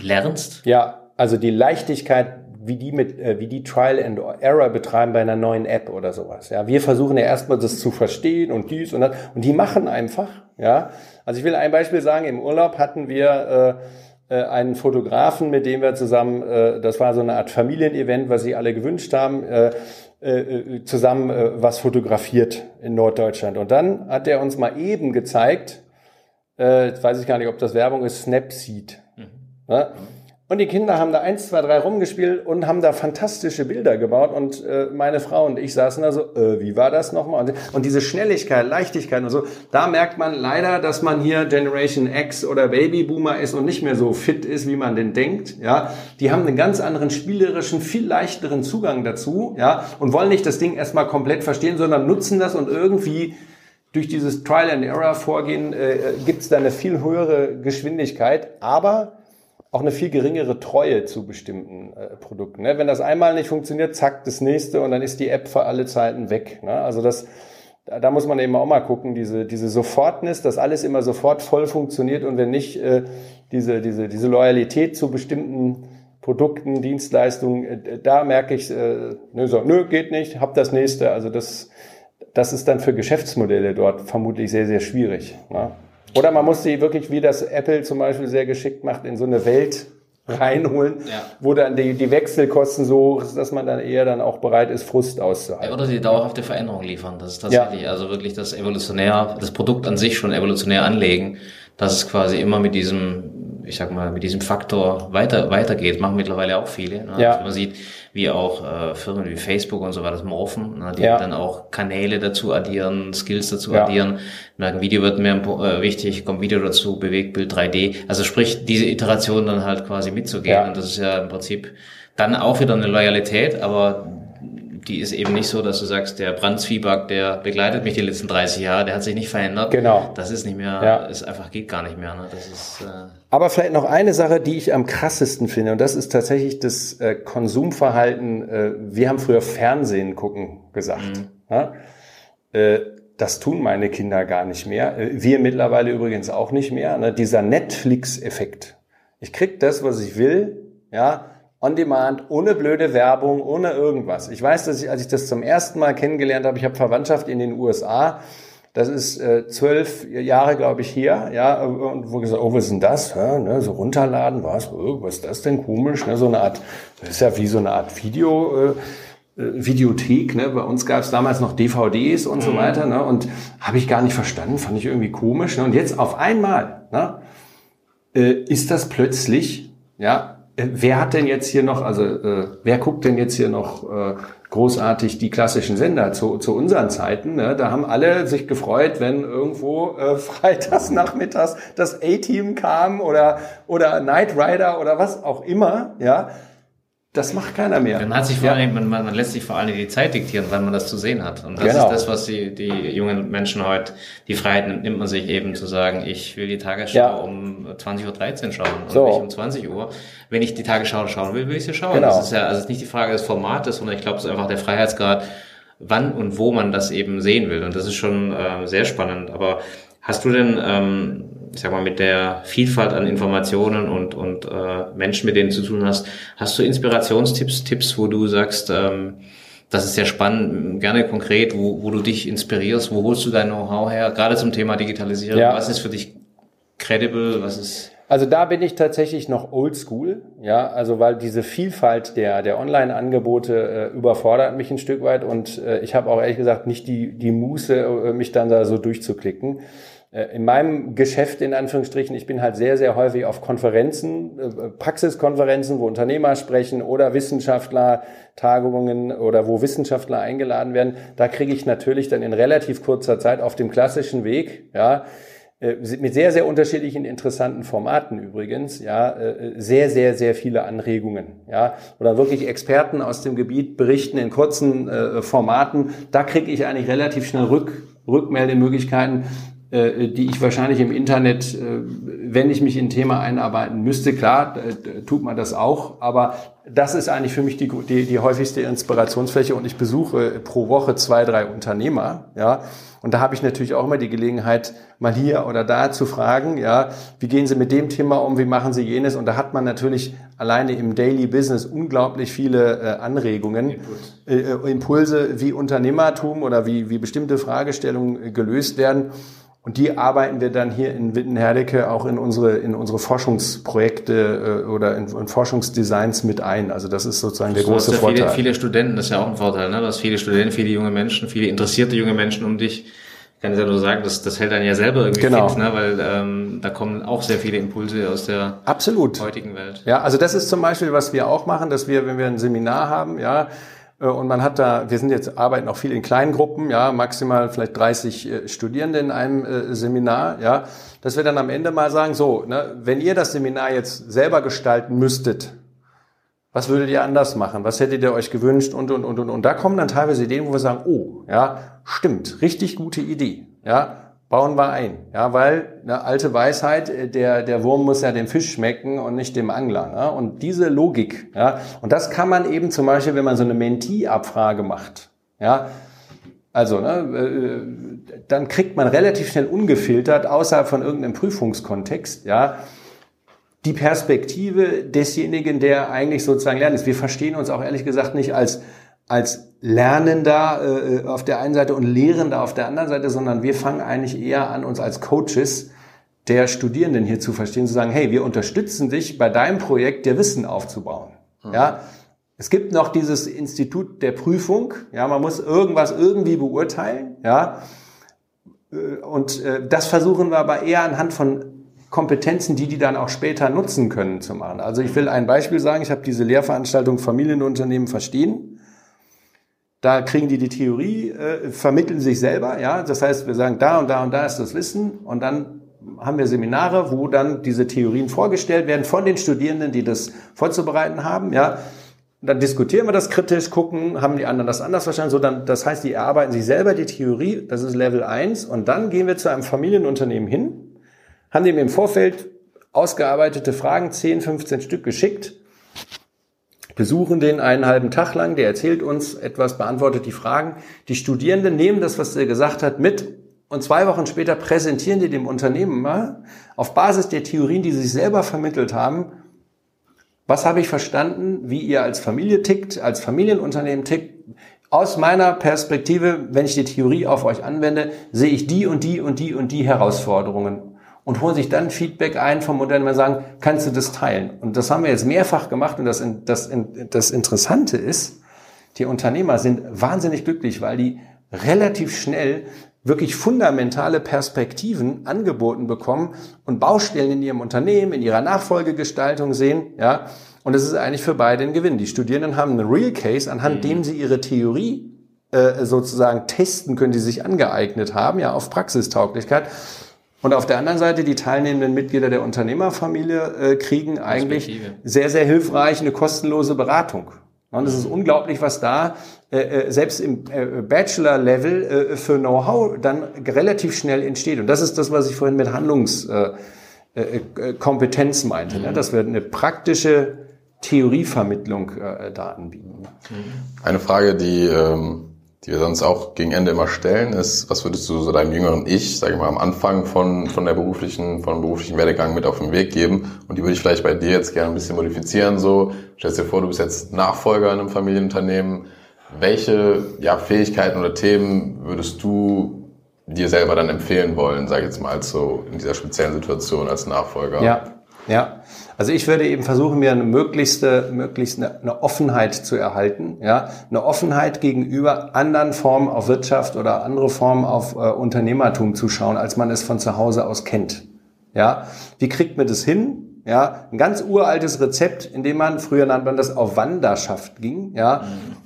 lernst? Ja, also die Leichtigkeit, wie die mit, äh, wie die Trial and Error betreiben bei einer neuen App oder sowas. Ja, wir versuchen ja erstmal das zu verstehen und dies und das und die machen einfach. Ja, also ich will ein Beispiel sagen. Im Urlaub hatten wir äh, äh, einen Fotografen, mit dem wir zusammen, äh, das war so eine Art Familienevent, was sie alle gewünscht haben. Zusammen was fotografiert in Norddeutschland. Und dann hat er uns mal eben gezeigt, äh, weiß ich gar nicht, ob das Werbung ist, Snapseed. Ne? Und die Kinder haben da eins, zwei, drei rumgespielt und haben da fantastische Bilder gebaut. Und äh, meine Frau und ich saßen da so, äh, wie war das nochmal? Und, und diese Schnelligkeit, Leichtigkeit und so, da merkt man leider, dass man hier Generation X oder Babyboomer ist und nicht mehr so fit ist, wie man denn denkt. Ja, die haben einen ganz anderen spielerischen, viel leichteren Zugang dazu. Ja, und wollen nicht das Ding erstmal komplett verstehen, sondern nutzen das und irgendwie durch dieses Trial and Error Vorgehen äh, gibt es da eine viel höhere Geschwindigkeit, aber auch eine viel geringere Treue zu bestimmten äh, Produkten. Ne? Wenn das einmal nicht funktioniert, zack, das nächste und dann ist die App für alle Zeiten weg. Ne? Also das, da, muss man eben auch mal gucken, diese, diese Sofortness, dass alles immer sofort voll funktioniert und wenn nicht, äh, diese, diese, diese Loyalität zu bestimmten Produkten, Dienstleistungen, äh, da merke ich, äh, nö, so, nö, geht nicht, hab das nächste. Also das, das ist dann für Geschäftsmodelle dort vermutlich sehr, sehr schwierig. Ne? Oder man muss sie wirklich, wie das Apple zum Beispiel sehr geschickt macht, in so eine Welt reinholen, ja. wo dann die, die Wechselkosten so dass man dann eher dann auch bereit ist, Frust auszuhalten. oder die dauerhafte Veränderung liefern. Das ist tatsächlich, ja. also wirklich das evolutionär, das Produkt an sich schon evolutionär anlegen, dass es quasi immer mit diesem ich sag mal, mit diesem Faktor weiter, weitergeht, machen mittlerweile auch viele. Ne? Ja. Also man sieht, wie auch äh, Firmen wie Facebook und so weiter morphen, ne? die ja. dann auch Kanäle dazu addieren, Skills dazu ja. addieren. Merken, Video wird mehr äh, wichtig, kommt Video dazu, Bewegtbild 3D. Also sprich, diese Iteration dann halt quasi mitzugehen. Ja. Und das ist ja im Prinzip dann auch wieder eine Loyalität, aber die ist eben nicht so, dass du sagst, der Brandzwieback, der begleitet mich die letzten 30 Jahre, der hat sich nicht verändert. Genau. Das ist nicht mehr, ja. ist einfach geht gar nicht mehr. Ne? Das ist, äh Aber vielleicht noch eine Sache, die ich am krassesten finde, und das ist tatsächlich das äh, Konsumverhalten. Äh, wir haben früher Fernsehen gucken gesagt. Mhm. Ja? Äh, das tun meine Kinder gar nicht mehr. Äh, wir mittlerweile übrigens auch nicht mehr. Ne? Dieser Netflix-Effekt. Ich krieg das, was ich will, ja, on demand, ohne blöde Werbung, ohne irgendwas. Ich weiß, dass ich, als ich das zum ersten Mal kennengelernt habe, ich habe Verwandtschaft in den USA. Das ist äh, zwölf Jahre, glaube ich, hier, ja, und wo gesagt, oh, was ist denn das? Ja, ne, so runterladen, was? Oh, was ist das denn komisch? Ne, so eine Art, das ist ja wie so eine Art Video. Äh, äh Videothek, ne? bei uns gab es damals noch DVDs und so mhm. weiter, ne? und habe ich gar nicht verstanden, fand ich irgendwie komisch. Ne? Und jetzt auf einmal ne? äh, ist das plötzlich ja wer hat denn jetzt hier noch, also äh, wer guckt denn jetzt hier noch äh, großartig die klassischen Sender zu, zu unseren Zeiten? Ne? Da haben alle sich gefreut, wenn irgendwo äh, freitags nachmittags das A-Team kam oder oder Knight Rider oder was auch immer, ja. Das macht keiner mehr. Man, hat sich vor ja. allem, man, man lässt sich vor allem die Zeit diktieren, wann man das zu sehen hat. Und das genau. ist das, was die, die jungen Menschen heute, die Freiheit nimmt, nimmt man sich eben zu sagen, ich will die Tagesschau ja. um 20.13 Uhr schauen und so. nicht um 20 Uhr. Wenn ich die Tagesschau schauen will, will ich sie schauen. Genau. Das ist ja, also ist nicht die Frage des Formates, sondern ich glaube, es ist einfach der Freiheitsgrad, wann und wo man das eben sehen will. Und das ist schon äh, sehr spannend. Aber hast du denn, ähm, ich sag mal, mit der Vielfalt an Informationen und, und äh, Menschen, mit denen du zu tun hast, hast du Inspirationstipps, Tipps, wo du sagst, ähm, das ist sehr spannend, gerne konkret, wo, wo du dich inspirierst, wo holst du dein Know-how her, gerade zum Thema Digitalisierung, ja. was ist für dich credible, was ist... Also da bin ich tatsächlich noch oldschool, ja, also weil diese Vielfalt der, der Online-Angebote äh, überfordert mich ein Stück weit. Und äh, ich habe auch ehrlich gesagt nicht die, die Muße, äh, mich dann da so durchzuklicken. Äh, in meinem Geschäft, in Anführungsstrichen, ich bin halt sehr, sehr häufig auf Konferenzen, äh, Praxiskonferenzen, wo Unternehmer sprechen oder Wissenschaftler, Tagungen oder wo Wissenschaftler eingeladen werden. Da kriege ich natürlich dann in relativ kurzer Zeit auf dem klassischen Weg, ja, äh, mit sehr, sehr unterschiedlichen interessanten Formaten übrigens, ja, sehr, sehr, sehr viele Anregungen, ja, oder wirklich Experten aus dem Gebiet berichten in kurzen Formaten. Da kriege ich eigentlich relativ schnell Rück, Rückmeldemöglichkeiten, die ich wahrscheinlich im Internet, äh, wenn ich mich in ein Thema einarbeiten müsste, klar, tut man das auch, aber das ist eigentlich für mich die, die, die häufigste Inspirationsfläche und ich besuche pro Woche zwei, drei Unternehmer, ja, und da habe ich natürlich auch immer die Gelegenheit, mal hier oder da zu fragen, ja, wie gehen Sie mit dem Thema um, wie machen Sie jenes? Und da hat man natürlich alleine im Daily Business unglaublich viele äh, Anregungen, Impuls. äh, äh Impulse, wie Unternehmertum oder wie, wie bestimmte Fragestellungen gelöst werden. Und die arbeiten wir dann hier in Wittenherdecke auch in unsere, in unsere Forschungsprojekte äh, oder in, in Forschungsdesigns mit ein. Also das ist sozusagen der große ja Vorteil. Viele, viele Studenten, das ist ja auch ein Vorteil, ne? Du hast viele Studenten, viele junge Menschen, viele interessierte junge Menschen um dich. Ich kann es ja nur sagen, das, das hält dann ja selber irgendwie genau. fit, ne? weil ähm, da kommen auch sehr viele Impulse aus der Absolut. heutigen Welt. Ja, also das ist zum Beispiel, was wir auch machen, dass wir, wenn wir ein Seminar haben, ja, und man hat da, wir sind jetzt, arbeiten auch viel in kleinen Gruppen, ja, maximal vielleicht 30 äh, Studierende in einem äh, Seminar, ja, dass wir dann am Ende mal sagen, so, ne, wenn ihr das Seminar jetzt selber gestalten müsstet, was würdet ihr anders machen? Was hättet ihr euch gewünscht? Und, und, und, und. Und da kommen dann teilweise Ideen, wo wir sagen, oh, ja, stimmt, richtig gute Idee, ja bauen wir ein. Ja, weil eine alte Weisheit, äh, der, der Wurm muss ja dem Fisch schmecken und nicht dem Angler. Ne? Und diese Logik, ja, und das kann man eben zum Beispiel, wenn man so eine Mentee-Abfrage macht, ja, also, ne, äh, dann kriegt man relativ schnell ungefiltert, außerhalb von irgendeinem Prüfungskontext, ja, die Perspektive desjenigen, der eigentlich sozusagen lernt. Wir verstehen uns auch ehrlich gesagt nicht als als Lernender äh, auf der einen Seite und Lehrender auf der anderen Seite, sondern wir fangen eigentlich eher an, uns als Coaches der Studierenden hier zu verstehen, zu sagen, hey, wir unterstützen dich bei deinem Projekt, dir Wissen aufzubauen. Mhm. Ja, es gibt noch dieses Institut der Prüfung. Ja, man muss irgendwas irgendwie beurteilen. Ja, äh, und äh, das versuchen wir aber eher anhand von Kompetenzen, die die dann auch später nutzen können, zu machen. Also ich will ein Beispiel sagen. Ich habe diese Lehrveranstaltung Familienunternehmen verstehen. Da kriegen die die Theorie, äh, vermitteln sich selber, ja. Das heißt, wir sagen, da und da und da ist das Wissen und dann haben wir Seminare, wo dann diese Theorien vorgestellt werden von den Studierenden, die das vorzubereiten haben, ja. Dann diskutieren wir das kritisch, gucken, haben die anderen das anders verstanden, so dann, das heißt, die erarbeiten sich selber die Theorie, das ist Level 1 und dann gehen wir zu einem Familienunternehmen hin, haben dem im Vorfeld ausgearbeitete Fragen, 10, 15 Stück geschickt besuchen den einen halben Tag lang, der erzählt uns etwas, beantwortet die Fragen. Die Studierenden nehmen das, was er gesagt hat, mit und zwei Wochen später präsentieren die dem Unternehmen mal auf Basis der Theorien, die sie sich selber vermittelt haben, was habe ich verstanden, wie ihr als Familie tickt, als Familienunternehmen tickt. Aus meiner Perspektive, wenn ich die Theorie auf euch anwende, sehe ich die und die und die und die Herausforderungen und holen sich dann Feedback ein vom Modell und sagen, kannst du das teilen? Und das haben wir jetzt mehrfach gemacht und das, das, das Interessante ist, die Unternehmer sind wahnsinnig glücklich, weil die relativ schnell wirklich fundamentale Perspektiven angeboten bekommen und Baustellen in ihrem Unternehmen, in ihrer Nachfolgegestaltung sehen, ja. Und das ist eigentlich für beide ein Gewinn. Die Studierenden haben einen Real Case, anhand mhm. dem sie ihre Theorie äh, sozusagen testen können, die sie sich angeeignet haben, ja, auf Praxistauglichkeit. Und auf der anderen Seite, die teilnehmenden Mitglieder der Unternehmerfamilie äh, kriegen eigentlich sehr, sehr hilfreich eine kostenlose Beratung. Und es ist unglaublich, was da äh, äh selbst im äh, Bachelor-Level äh, für Know-how dann relativ schnell entsteht. Und das ist das, was ich vorhin mit Handlungskompetenz äh, äh, meinte, ne? mhm. ne? dass wir eine praktische Theorievermittlung äh, da anbieten. Eine Frage, die ähm die wir sonst auch gegen Ende immer stellen, ist, was würdest du so deinem jüngeren Ich, sage ich mal, am Anfang von, von der beruflichen, von beruflichen Werdegang mit auf den Weg geben? Und die würde ich vielleicht bei dir jetzt gerne ein bisschen modifizieren. So, stell dir vor, du bist jetzt Nachfolger in einem Familienunternehmen. Welche ja, Fähigkeiten oder Themen würdest du dir selber dann empfehlen wollen, sage ich jetzt mal, so in dieser speziellen Situation als Nachfolger? Ja, Ja, also ich würde eben versuchen, mir eine möglichste, möglichst eine, eine Offenheit zu erhalten, ja, eine Offenheit gegenüber anderen Formen auf Wirtschaft oder andere Formen auf äh, Unternehmertum zu schauen, als man es von zu Hause aus kennt. Ja, wie kriegt man das hin? Ja, ein ganz uraltes Rezept, in dem man, früher nannte man das auf Wanderschaft ging, ja.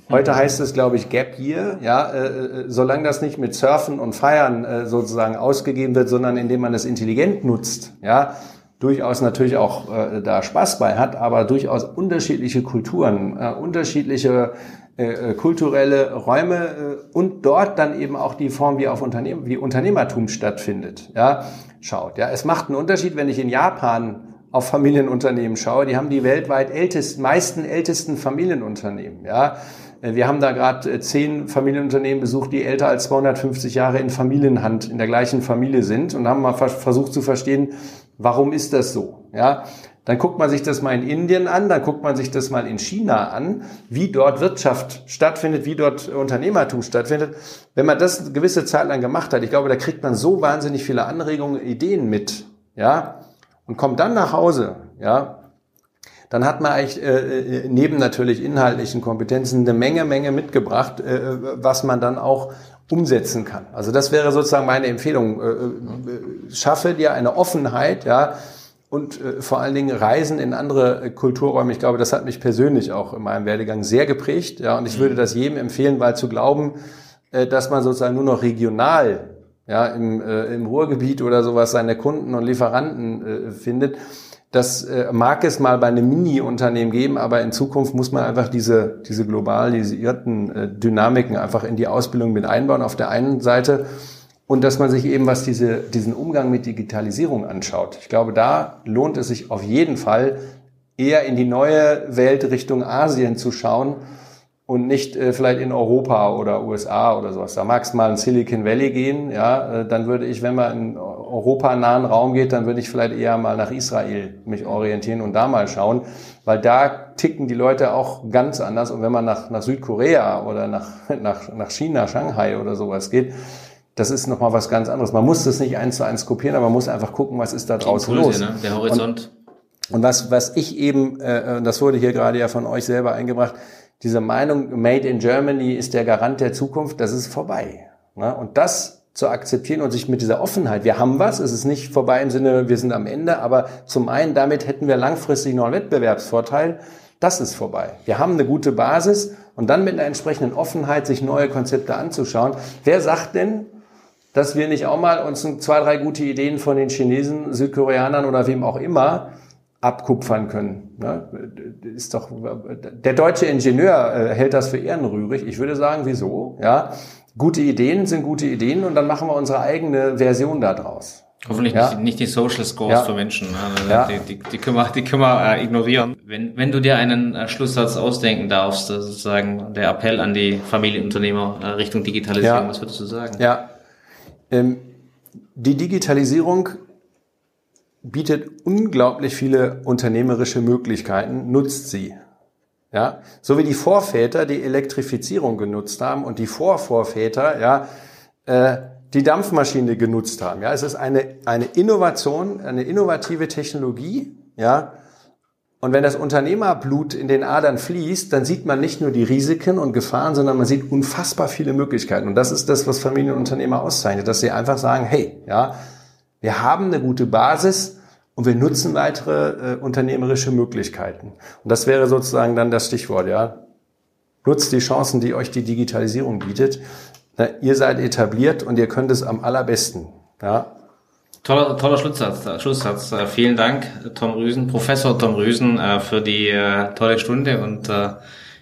Heute heißt es, glaube ich, Gap Year, ja, äh, äh, solange das nicht mit Surfen und Feiern äh, sozusagen ausgegeben wird, sondern indem man es intelligent nutzt, ja, durchaus natürlich auch äh, da Spaß bei hat, aber durchaus unterschiedliche Kulturen, äh, unterschiedliche äh, äh kulturelle Räume äh, und dort dann eben auch die Form, wie auf Unternehmen, wie Unternehmertum stattfindet, ja, schaut. Ja, es macht einen Unterschied, wenn ich in Japan auf Familienunternehmen schaue, die haben die weltweit ältesten, meisten ältesten Familienunternehmen. Ja, äh, wir haben da gerade äh, zehn Familienunternehmen besucht, die älter als 250 Jahre in Familienhand in der gleichen Familie sind und haben mal versucht zu verstehen, warum ist das so? Ja, dann guckt man sich das mal in Indien an, dann guckt man sich das mal in China an, wie dort Wirtschaft stattfindet, wie dort Unternehmertum stattfindet. Wenn man das eine gewisse Zeit lang gemacht hat, ich glaube, da kriegt man so wahnsinnig viele Anregungen, Ideen mit. Ja, und kommt dann nach Hause, ja, dann hat man eigentlich äh, äh, neben natürlich inhaltlichen Kompetenzen eine Menge, Menge mitgebracht, äh, was man dann auch umsetzen kann. Also das wäre sozusagen meine Empfehlung. Äh, äh schaffe dir eine Offenheit, ja, und äh, vor allen Dingen Reisen in andere Kulturräume. Ich glaube, das hat mich persönlich auch in meinem Werdegang sehr geprägt, ja, und ich würde mhm. das jedem empfehlen, weil zu glauben, dass man sozusagen nur noch regional ja, im, im Ruhrgebiet oder sowas seine Kunden und Lieferanten findet. Das äh, mag es mal bei einem Mini-Unternehmen geben, aber in Zukunft muss man einfach diese, diese globalisierten äh, Dynamiken einfach in die Ausbildung mit einbauen auf der einen Seite und dass man sich eben, was diese, diesen Umgang mit Digitalisierung anschaut. Ich glaube, da lohnt es sich auf jeden Fall eher in die neue Welt Richtung Asien zu schauen und nicht äh, vielleicht in Europa oder USA oder sowas. Da mag es mal in Silicon Valley gehen, ja, äh, dann würde ich, wenn man in Europa nahen Raum geht, dann würde ich vielleicht eher mal nach Israel mich orientieren und da mal schauen, weil da ticken die Leute auch ganz anders. Und wenn man nach, nach Südkorea oder nach, nach, nach China, Shanghai oder sowas geht, das ist nochmal was ganz anderes. Man muss das nicht eins zu eins kopieren, aber man muss einfach gucken, was ist da draußen Impulse, los. Ne? Der Horizont. Und, und was, was ich eben, äh, das wurde hier gerade ja von euch selber eingebracht, diese Meinung, Made in Germany ist der Garant der Zukunft, das ist vorbei. Ne? Und das zu akzeptieren und sich mit dieser Offenheit, wir haben was, es ist nicht vorbei im Sinne, wir sind am Ende, aber zum einen, damit hätten wir langfristig noch einen Wettbewerbsvorteil, das ist vorbei. Wir haben eine gute Basis und dann mit einer entsprechenden Offenheit sich neue Konzepte anzuschauen. Wer sagt denn, dass wir nicht auch mal uns zwei, drei gute Ideen von den Chinesen, Südkoreanern oder wem auch immer abkupfern können. Ne? Ist doch, der deutsche Ingenieur äh, hält das für ehrenrührig. Ich würde sagen, wieso? Ja, gute Ideen sind gute Ideen und dann machen wir unsere eigene Version daraus. Hoffentlich ja. nicht, nicht, die Social Scores ja. für Menschen. Also ja. die, die, die, können wir, die können wir äh, ignorieren. Wenn, wenn du dir einen äh, Schlusssatz ausdenken darfst, sozusagen der Appell an die Familienunternehmer äh, Richtung Digitalisierung, was würdest du sagen? Ja, ähm, die Digitalisierung bietet unglaublich viele unternehmerische Möglichkeiten, nutzt sie. Ja, so wie die Vorväter die Elektrifizierung genutzt haben und die Vorvorväter, ja, äh, die Dampfmaschine genutzt haben. Ja, es ist eine, eine Innovation, eine innovative Technologie, ja. Und wenn das Unternehmerblut in den Adern fließt, dann sieht man nicht nur die Risiken und Gefahren, sondern man sieht unfassbar viele Möglichkeiten. Und das ist das, was Familienunternehmer auszeichnet, dass sie einfach sagen, hey, ja, wir haben eine gute Basis und wir nutzen weitere äh, unternehmerische Möglichkeiten. Und das wäre sozusagen dann das Stichwort, ja. Nutzt die Chancen, die euch die Digitalisierung bietet. Na, ihr seid etabliert und ihr könnt es am allerbesten. Ja. Toller, toller Schlusssatz. Äh, Schlusssatz. Äh, vielen Dank, Tom Rüsen, Professor Tom Rüsen, äh, für die tolle Stunde und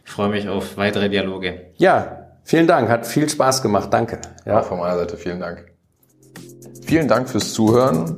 ich freue mich auf weitere Dialoge. Ja, vielen Dank. Hat viel Spaß gemacht. Danke. Ja. Auch von meiner Seite vielen Dank. Vielen Dank fürs Zuhören.